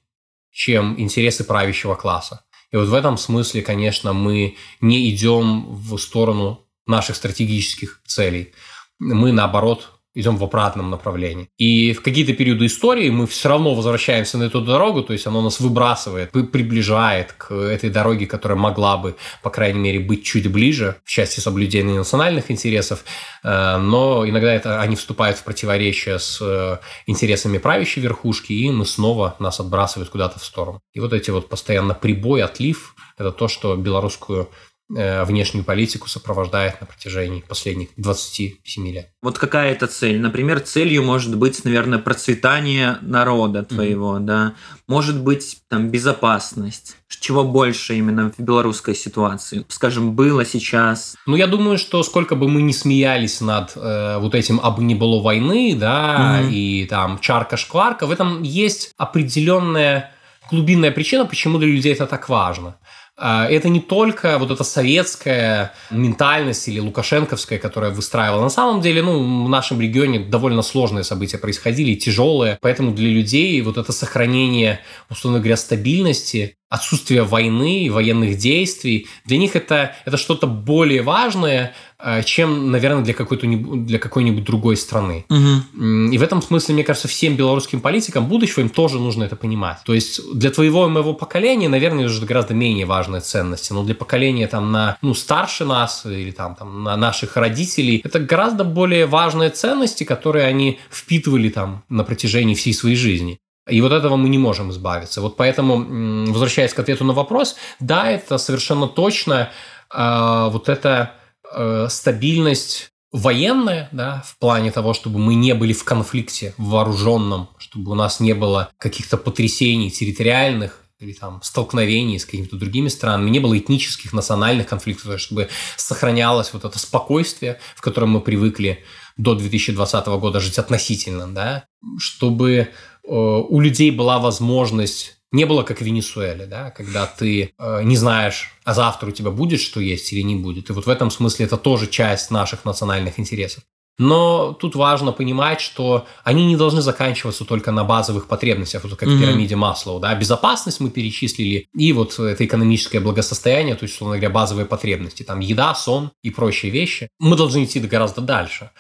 чем интересы правящего класса. И вот в этом смысле, конечно, мы не идем в сторону наших стратегических целей. Мы, наоборот, идем в обратном направлении. И в какие-то периоды истории мы все равно возвращаемся на эту дорогу, то есть оно нас выбрасывает, приближает к этой дороге, которая могла бы, по крайней мере, быть чуть ближе в части соблюдения национальных интересов, э, но иногда это, они вступают в противоречие с э, интересами правящей верхушки, и мы снова нас отбрасывают куда-то в сторону. И вот эти вот постоянно прибой, отлив, это то, что белорусскую внешнюю политику сопровождает на протяжении последних 27 лет. Вот какая это цель? Например, целью может быть, наверное, процветание народа твоего, mm-hmm. да, может быть, там, безопасность. Чего больше именно в белорусской ситуации? Скажем, было сейчас? Ну, я думаю, что сколько бы мы ни смеялись над э, вот этим «абы не было войны», да, mm-hmm. и там «чарка-шкварка», в этом есть определенная глубинная причина, почему для людей это так важно. А, это не только вот эта советская ментальность или лукашенковская, которая выстраивала. На самом деле, ну, в нашем регионе довольно сложные события происходили, тяжелые. Поэтому для людей вот это сохранение, условно говоря, стабильности, отсутствие войны, военных действий, для них это, это что-то более важное, чем, наверное, для, какой-то, для какой-нибудь другой страны. Угу. И в этом смысле, мне кажется, всем белорусским политикам будущего им тоже нужно это понимать. То есть для твоего и моего поколения, наверное, уже гораздо менее важные ценности, но для поколения там на, ну, старше нас или там, там на наших родителей, это гораздо более важные ценности, которые они впитывали там на протяжении всей своей жизни. И вот этого мы не можем избавиться. Вот поэтому, возвращаясь к ответу на вопрос, да, это совершенно точно э, вот эта э, стабильность военная, да, в плане того, чтобы мы не были в конфликте вооруженном, чтобы у нас не было каких-то потрясений территориальных, или там столкновений с какими-то другими странами, не было этнических, национальных конфликтов, чтобы сохранялось вот это спокойствие, в котором мы привыкли до 2020 года жить относительно, да, чтобы Э, у людей была возможность не было как в Венесуэле, да, когда ты э, не знаешь, а завтра у тебя будет что есть или не будет. И вот в этом смысле это тоже часть наших национальных интересов. Но тут важно понимать, что они не должны заканчиваться только на базовых потребностях, вот как mm-hmm. в пирамиде Маслоу. Да? Безопасность мы перечислили, и вот это экономическое благосостояние, то есть, условно говоря, базовые потребности, там еда, сон и прочие вещи. Мы должны идти гораздо дальше.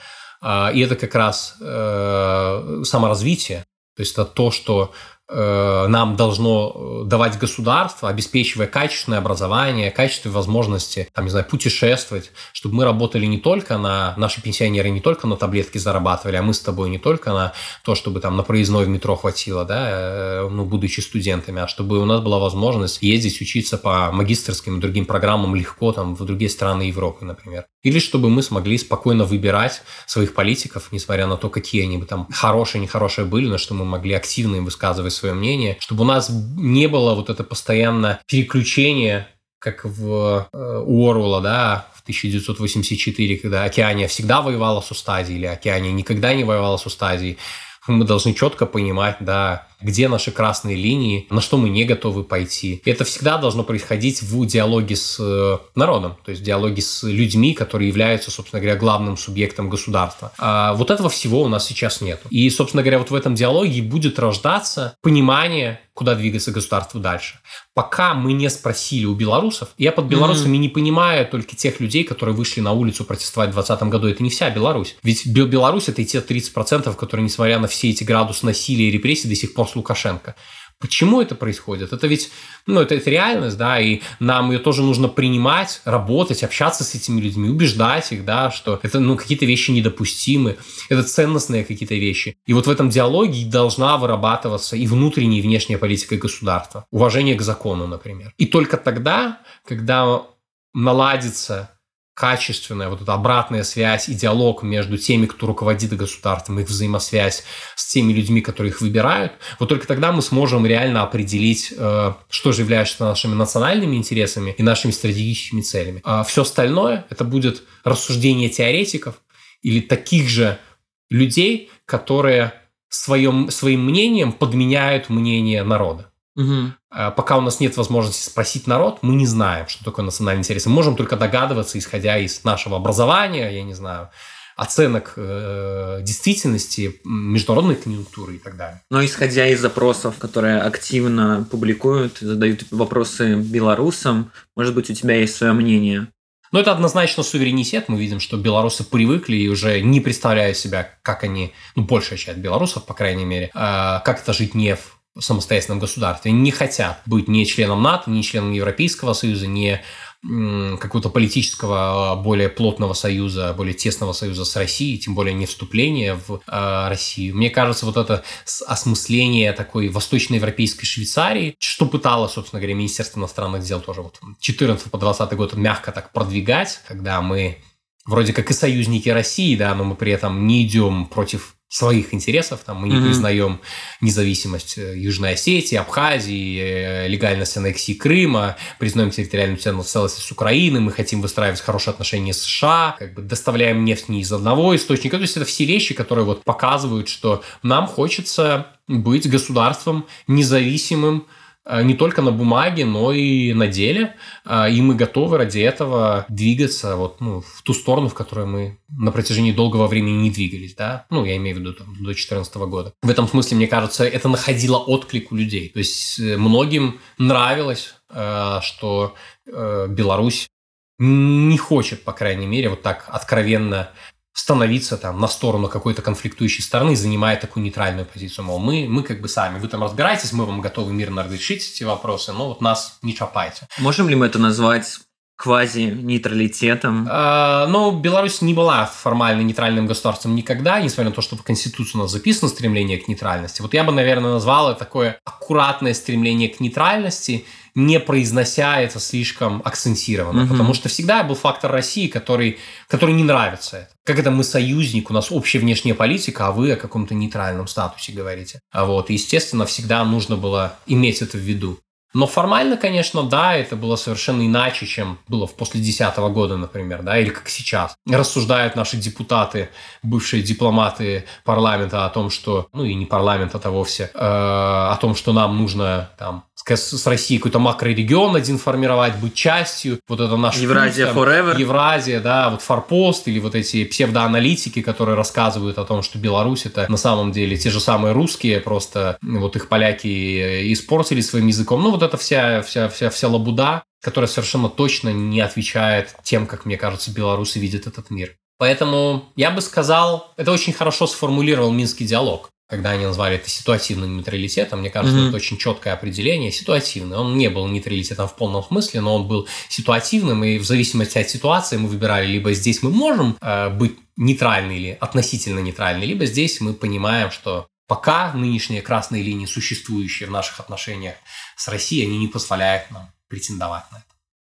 А, и это как раз э, саморазвитие, то есть это то, что нам должно э, давать государство, обеспечивая качественное образование, качественные возможности, там, не знаю, путешествовать, чтобы мы работали не только на, наши пенсионеры не только на таблетки зарабатывали, а мы с тобой не только на то, чтобы там на проездной в метро хватило, да, э, ну, будучи студентами, а чтобы у нас была возможность ездить, учиться по магистрским и другим программам легко, там, в другие страны Европы, например. Или чтобы мы смогли спокойно выбирать своих политиков, несмотря на то, какие они бы там хорошие, нехорошие были, но что мы могли активно им высказывать свое мнение, чтобы у нас не было вот это постоянно переключение, как в э, у да, в 1984, когда Океания всегда воевала с Устазией, или Океания никогда не воевала с Устазией. Мы должны четко понимать, да, где наши красные линии, на что мы не готовы пойти. И это всегда должно происходить в диалоге с э, народом, то есть в диалоге с людьми, которые являются, собственно говоря, главным субъектом государства. А вот этого всего у нас сейчас нет. И, собственно говоря, вот в этом диалоге будет рождаться понимание, куда двигаться государству дальше. Пока мы не спросили у белорусов, я под белорусами mm-hmm. не понимаю только тех людей, которые вышли на улицу протестовать в 2020 году. Это не вся Беларусь. Ведь Беларусь это и те 30%, которые, несмотря на все эти градусы насилия и репрессий, до сих пор с Лукашенко. Почему это происходит? Это ведь, ну, это, это реальность, да, и нам ее тоже нужно принимать, работать, общаться с этими людьми, убеждать их, да, что это, ну, какие-то вещи недопустимы, это ценностные какие-то вещи. И вот в этом диалоге должна вырабатываться и внутренняя, и внешняя политика государства. Уважение к закону, например. И только тогда, когда наладится качественная вот эта обратная связь и диалог между теми, кто руководит государством, их взаимосвязь с теми людьми, которые их выбирают, вот только тогда мы сможем реально определить, э, что же является нашими национальными интересами и нашими стратегическими целями. А все остальное это будет рассуждение теоретиков или таких же людей, которые своим, своим мнением подменяют мнение народа. Угу. Пока у нас нет возможности спросить народ, мы не знаем, что такое национальный интерес. Мы можем только догадываться, исходя из нашего образования, я не знаю, оценок э, действительности, международной конъюнктуры и так далее. Но исходя из запросов, которые активно публикуют, задают вопросы белорусам, может быть, у тебя есть свое мнение Но это однозначно суверенитет. Мы видим, что белорусы привыкли и уже не представляют себя, как они, ну, большая часть белорусов, по крайней мере, э, как это жить не в самостоятельном государстве. Не хотят быть ни членом НАТО, ни членом Европейского Союза, ни какого-то политического, а, более плотного союза, более тесного союза с Россией, тем более не вступление в э, Россию. Мне кажется, вот это осмысление такой восточноевропейской Швейцарии, что пыталось, собственно говоря, Министерство иностранных дел тоже вот 14 по 20 год мягко так продвигать, когда мы вроде как и союзники России, да, но мы при этом не идем против своих интересов. Там, мы не mm-hmm. признаем независимость э, Южной Осетии, Абхазии, э, легальность аннексии Крыма, признаем территориальную целостность с Украины, мы хотим выстраивать хорошие отношения с США, как бы доставляем нефть не из одного источника. То есть это все вещи, которые вот показывают, что нам хочется быть государством независимым, не только на бумаге, но и на деле. Э, и мы готовы ради этого двигаться вот, ну, в ту сторону, в которой мы на протяжении долгого времени не двигались. Да? Ну, я имею в виду там, до 2014 года. В этом смысле, мне кажется, это находило отклик у людей. То есть э, многим нравилось, что Беларусь не хочет, по крайней мере, вот так откровенно становиться там на сторону какой-то конфликтующей стороны, занимая такую нейтральную позицию. Мол, мы, мы как бы сами, вы там разбираетесь, мы вам готовы мирно решить эти вопросы, но вот нас не чапайте. Можем ли мы это назвать квази-нейтралитетом? А, ну, Беларусь не была формально нейтральным государством никогда, несмотря на то, что в Конституции у нас записано стремление к нейтральности. Вот я бы, наверное, назвал это такое аккуратное стремление к нейтральности – не произнося это слишком акцентированно. Угу. Потому что всегда был фактор России, который, который не нравится это. Как это мы союзник, у нас общая внешняя политика, а вы о каком-то нейтральном статусе говорите. А вот, и, естественно, всегда нужно было иметь это в виду. Но формально, конечно, да, это было совершенно иначе, чем было в после 2010 года, например, да, или как сейчас. Рассуждают наши депутаты, бывшие дипломаты парламента о том, что, ну и не парламента-то вовсе, э, о том, что нам нужно там с Россией какой-то макрорегион один формировать, быть частью, вот это наш Евразия путь, там, Forever. Евразия, да, вот форпост или вот эти псевдоаналитики, которые рассказывают о том, что Беларусь это на самом деле те же самые русские, просто вот их поляки испортили своим языком. Ну, вот это вся, вся, вся, вся лабуда, которая совершенно точно не отвечает тем, как, мне кажется, белорусы видят этот мир. Поэтому я бы сказал, это очень хорошо сформулировал Минский диалог когда они назвали это ситуативным нейтралитетом, мне кажется, mm-hmm. это очень четкое определение. Ситуативный. Он не был нейтралитетом в полном смысле, но он был ситуативным, и в зависимости от ситуации мы выбирали, либо здесь мы можем э, быть нейтральны или относительно нейтральны, либо здесь мы понимаем, что пока нынешние красные линии, существующие в наших отношениях с Россией, они не позволяют нам претендовать на это.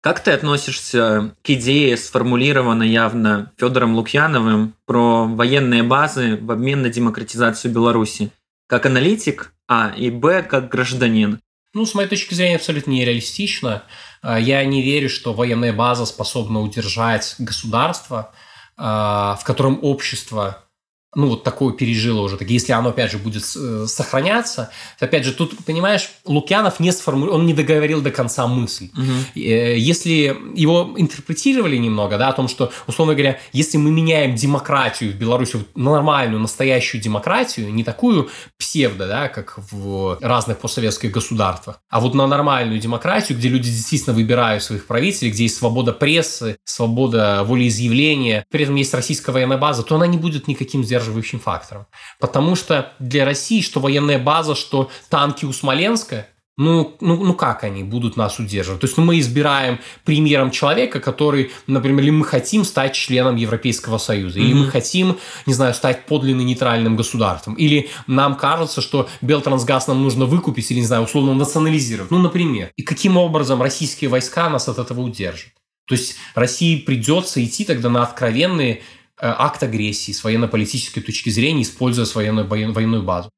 Как ты относишься к идее, сформулированной явно Федором Лукьяновым, про военные базы в обмен на демократизацию Беларуси? Как аналитик, а, и б, как гражданин? Ну, с моей точки зрения, абсолютно нереалистично. А, я не верю, что военная база способна удержать государство, а, в котором общество ну, вот такое пережило уже. Так если оно, опять же, будет э, сохраняться, то, опять же, тут, понимаешь, Лукьянов не сформулировал, он не договорил до конца мысль. Угу. Если его интерпретировали немного, да, о том, что, условно говоря, если мы меняем демократию в Беларуси, на нормальную, настоящую демократию, не такую псевдо, да, как в разных постсоветских государствах, а вот на нормальную демократию, где люди действительно выбирают своих правителей, где есть свобода прессы, свобода волеизъявления, при этом есть российская военная база, то она не будет никаким сдерживанием сдерживающим фактором. Потому что для России, что военная база, что танки у Смоленска, ну, ну, ну как они будут нас удерживать? То есть ну, мы избираем премьером человека, который, например, или мы хотим стать членом Европейского Союза, mm-hmm. или мы хотим, не знаю, стать подлинно нейтральным государством, или нам кажется, что Белтрансгаз нам нужно выкупить или, не знаю, условно национализировать. Ну, например. И каким образом российские войска нас от этого удержат? То есть России придется идти тогда на откровенные акт агрессии с военно-политической точки зрения, используя военную, военную базу.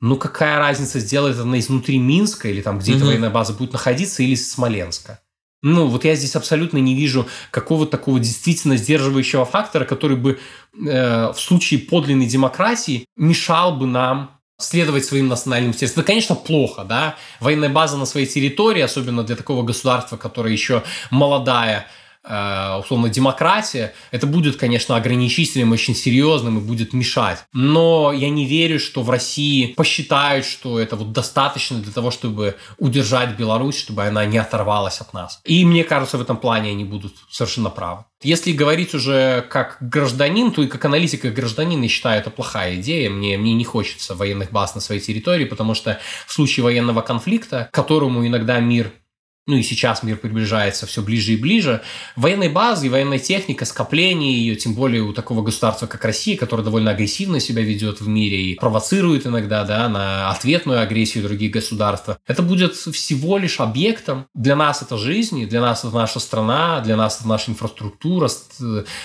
Ну, какая разница, сделает это изнутри Минска или там, где mm-hmm. эта военная база будет находиться, или Смоленска? Ну, вот я здесь абсолютно не вижу какого-то такого действительно сдерживающего фактора, который бы э, в случае подлинной демократии мешал бы нам следовать своим национальным интересам. Это, конечно, плохо, да. Военная база на своей территории, особенно для такого государства, которое еще молодая, э, условно, демократия, это будет, конечно, ограничителем очень серьезным и будет мешать. Но я не верю, что в России посчитают, что это вот достаточно для того, чтобы удержать Беларусь, чтобы она не оторвалась от нас. И мне кажется, в этом плане они будут совершенно правы. Если говорить уже как гражданин, то и как аналитик и гражданин я считаю, это плохая идея. Мне, мне не хочется военных баз на своей территории, потому что в случае военного конфликта, которому иногда мир ну и сейчас мир приближается все ближе и ближе, военной базы военная техника, скопление ее, тем более у такого государства, как Россия, которое довольно агрессивно себя ведет в мире и провоцирует иногда да, на ответную агрессию других государств, это будет всего лишь объектом. Для нас это жизнь, для нас это наша страна, для нас это наша инфраструктура,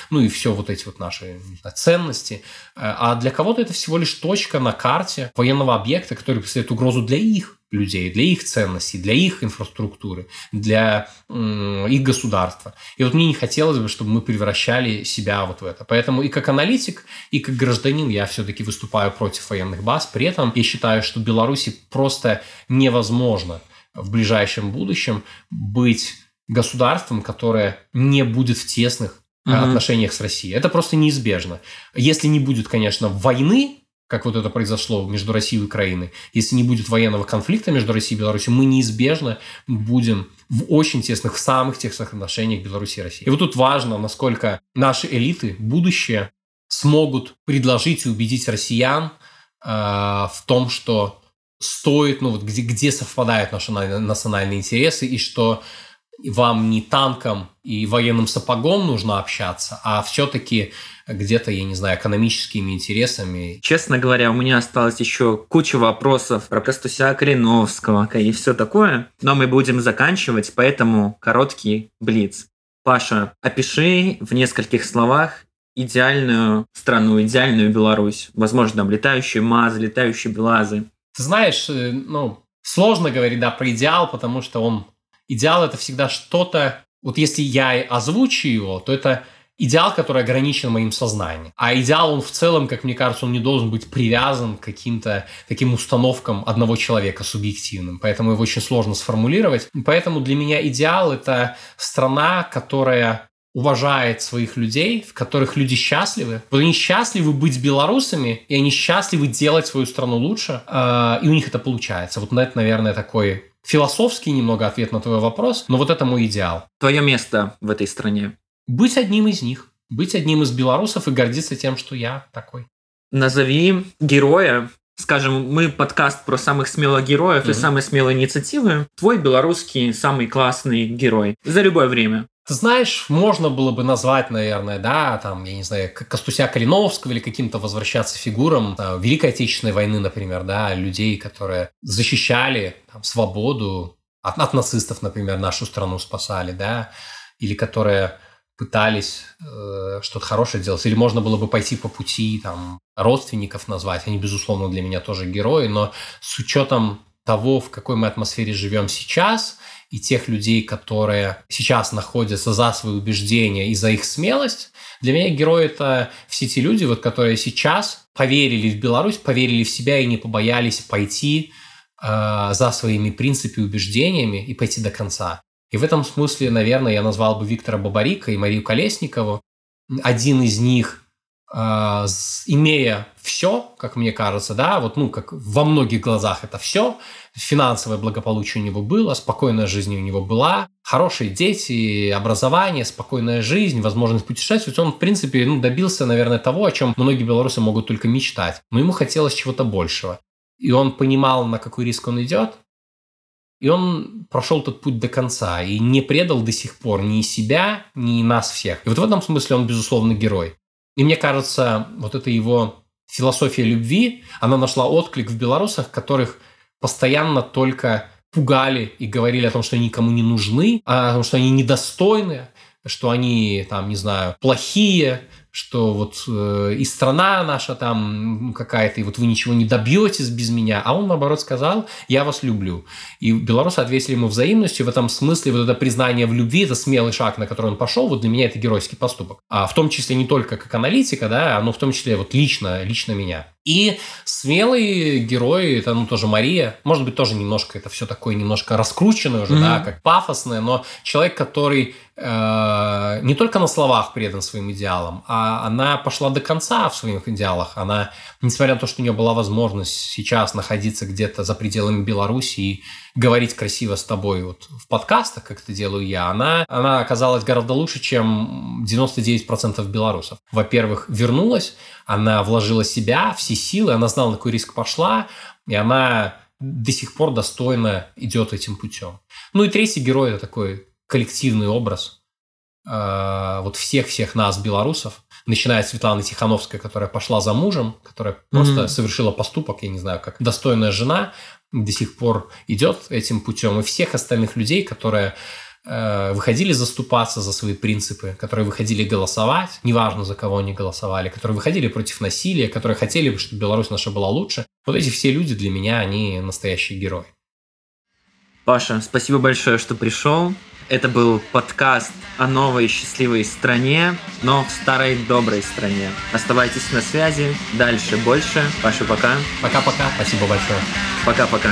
ну и все вот эти вот наши ценности. А для кого-то это всего лишь точка на карте военного объекта, который представляет угрозу для их людей, для их ценностей, для их инфраструктуры, для э, их государства. И вот мне не хотелось бы, чтобы мы превращали себя вот в это. Поэтому и как аналитик, и как гражданин я все-таки выступаю против военных баз. При этом я считаю, что Беларуси просто невозможно в ближайшем будущем быть государством, которое не будет в тесных uh отношениях с Россией. Это просто неизбежно. Если не будет, конечно, войны, как вот это произошло между Россией и Украиной, если не будет военного конфликта между Россией и Беларусью, мы неизбежно будем в очень тесных, в самых тесных отношениях Беларуси и России. И вот тут важно, насколько наши элиты, будущее, смогут предложить и убедить россиян э, в том, что стоит, ну вот где, где совпадают наши национальные интересы, и что вам не танком и военным сапогом нужно общаться, а все-таки где-то, я не знаю, экономическими интересами. Честно говоря, у меня осталось еще куча вопросов про Костуся Калиновского и все такое, но мы будем заканчивать, поэтому короткий блиц. Паша, опиши в нескольких словах идеальную страну, идеальную Беларусь. Возможно, там летающие МАЗы, летающие БелАЗы. Ты знаешь, э, ну, сложно говорить, да, про идеал, потому что он идеал это всегда что-то, вот если я озвучу его, то это идеал, который ограничен моим сознанием. А идеал, он в целом, как мне кажется, он не должен быть привязан к каким-то таким установкам одного человека субъективным. Поэтому его очень сложно сформулировать. Поэтому для меня идеал – это страна, которая уважает своих людей, в которых люди счастливы. Вот они счастливы быть белорусами, и они счастливы делать свою страну лучше, э, и у них это получается. Вот это, наверное, такой философский немного ответ на твой вопрос, но вот это мой идеал. Твое место в этой стране? Быть одним из них. Быть одним из белорусов и гордиться тем, что я такой. Назови героя. Скажем, мы подкаст про самых смелых героев mm-hmm. и самые смелые инициативы. Твой белорусский самый классный герой за любое время. Ты знаешь, можно было бы назвать, наверное, да, там, я не знаю, Костуся Калиновского или каким-то возвращаться фигурам там, Великой Отечественной войны, например, да, людей, которые защищали там, свободу от, от нацистов, например, нашу страну спасали, да, или которые пытались э, что-то хорошее делать. Или можно было бы пойти по пути там, родственников назвать. Они, безусловно, для меня тоже герои, но с учетом того, в какой мы атмосфере живем сейчас – и тех людей, которые сейчас находятся за свои убеждения и за их смелость, для меня герои это все те люди, вот, которые сейчас поверили в Беларусь, поверили в себя и не побоялись пойти э, за своими принципами и убеждениями и пойти до конца. И в этом смысле, наверное, я назвал бы Виктора Бабарика и Марию Колесникову. Один из них имея все, как мне кажется, да, вот, ну, как во многих глазах это все, финансовое благополучие у него было, спокойная жизнь у него была, хорошие дети, образование, спокойная жизнь, возможность путешествовать. Он, в принципе, ну, добился, наверное, того, о чем многие белорусы могут только мечтать. Но ему хотелось чего-то большего. И он понимал, на какой риск он идет, и он прошел этот путь до конца и не предал до сих пор ни себя, ни нас всех. И вот в этом смысле он, безусловно, герой. И мне кажется, вот эта его философия любви, она нашла отклик в белорусах, которых постоянно только пугали и говорили о том, что они никому не нужны, о том, что они недостойны, что они, там, не знаю, плохие, что вот э, и страна наша там какая-то, и вот вы ничего не добьетесь без меня. А он, наоборот, сказал, я вас люблю. И белорусы ответили ему взаимностью. В этом смысле вот это признание в любви, это смелый шаг, на который он пошел, вот для меня это геройский поступок. А в том числе не только как аналитика, да, но в том числе вот лично, лично меня. И смелый герой, это ну, тоже Мария, может быть, тоже немножко, это все такое немножко раскрученное уже, mm-hmm. да, как пафосное, но человек, который э, не только на словах предан своим идеалам, а она пошла до конца в своих идеалах. Она, несмотря на то, что у нее была возможность сейчас находиться где-то за пределами Беларуси и говорить красиво с тобой вот в подкастах, как это делаю я, она, она оказалась гораздо лучше, чем 99% белорусов. Во-первых, вернулась, она вложила себя, все силы, она знала, на какой риск пошла, и она до сих пор достойно идет этим путем. Ну и третий герой – это такой коллективный образ э, вот всех-всех нас, белорусов, начиная от Светланы Тихановской, которая пошла за мужем, которая mm-hmm. просто совершила поступок, я не знаю, как достойная жена, до сих пор идет этим путем, и всех остальных людей, которые э, выходили заступаться за свои принципы, которые выходили голосовать, неважно за кого они голосовали, которые выходили против насилия, которые хотели, чтобы Беларусь наша была лучше. Вот эти все люди для меня, они настоящие герои. Паша, спасибо большое, что пришел. Это был подкаст о новой счастливой стране, но в старой доброй стране. Оставайтесь на связи. Дальше больше. Паша, пока. Пока-пока. Спасибо большое. Пока-пока.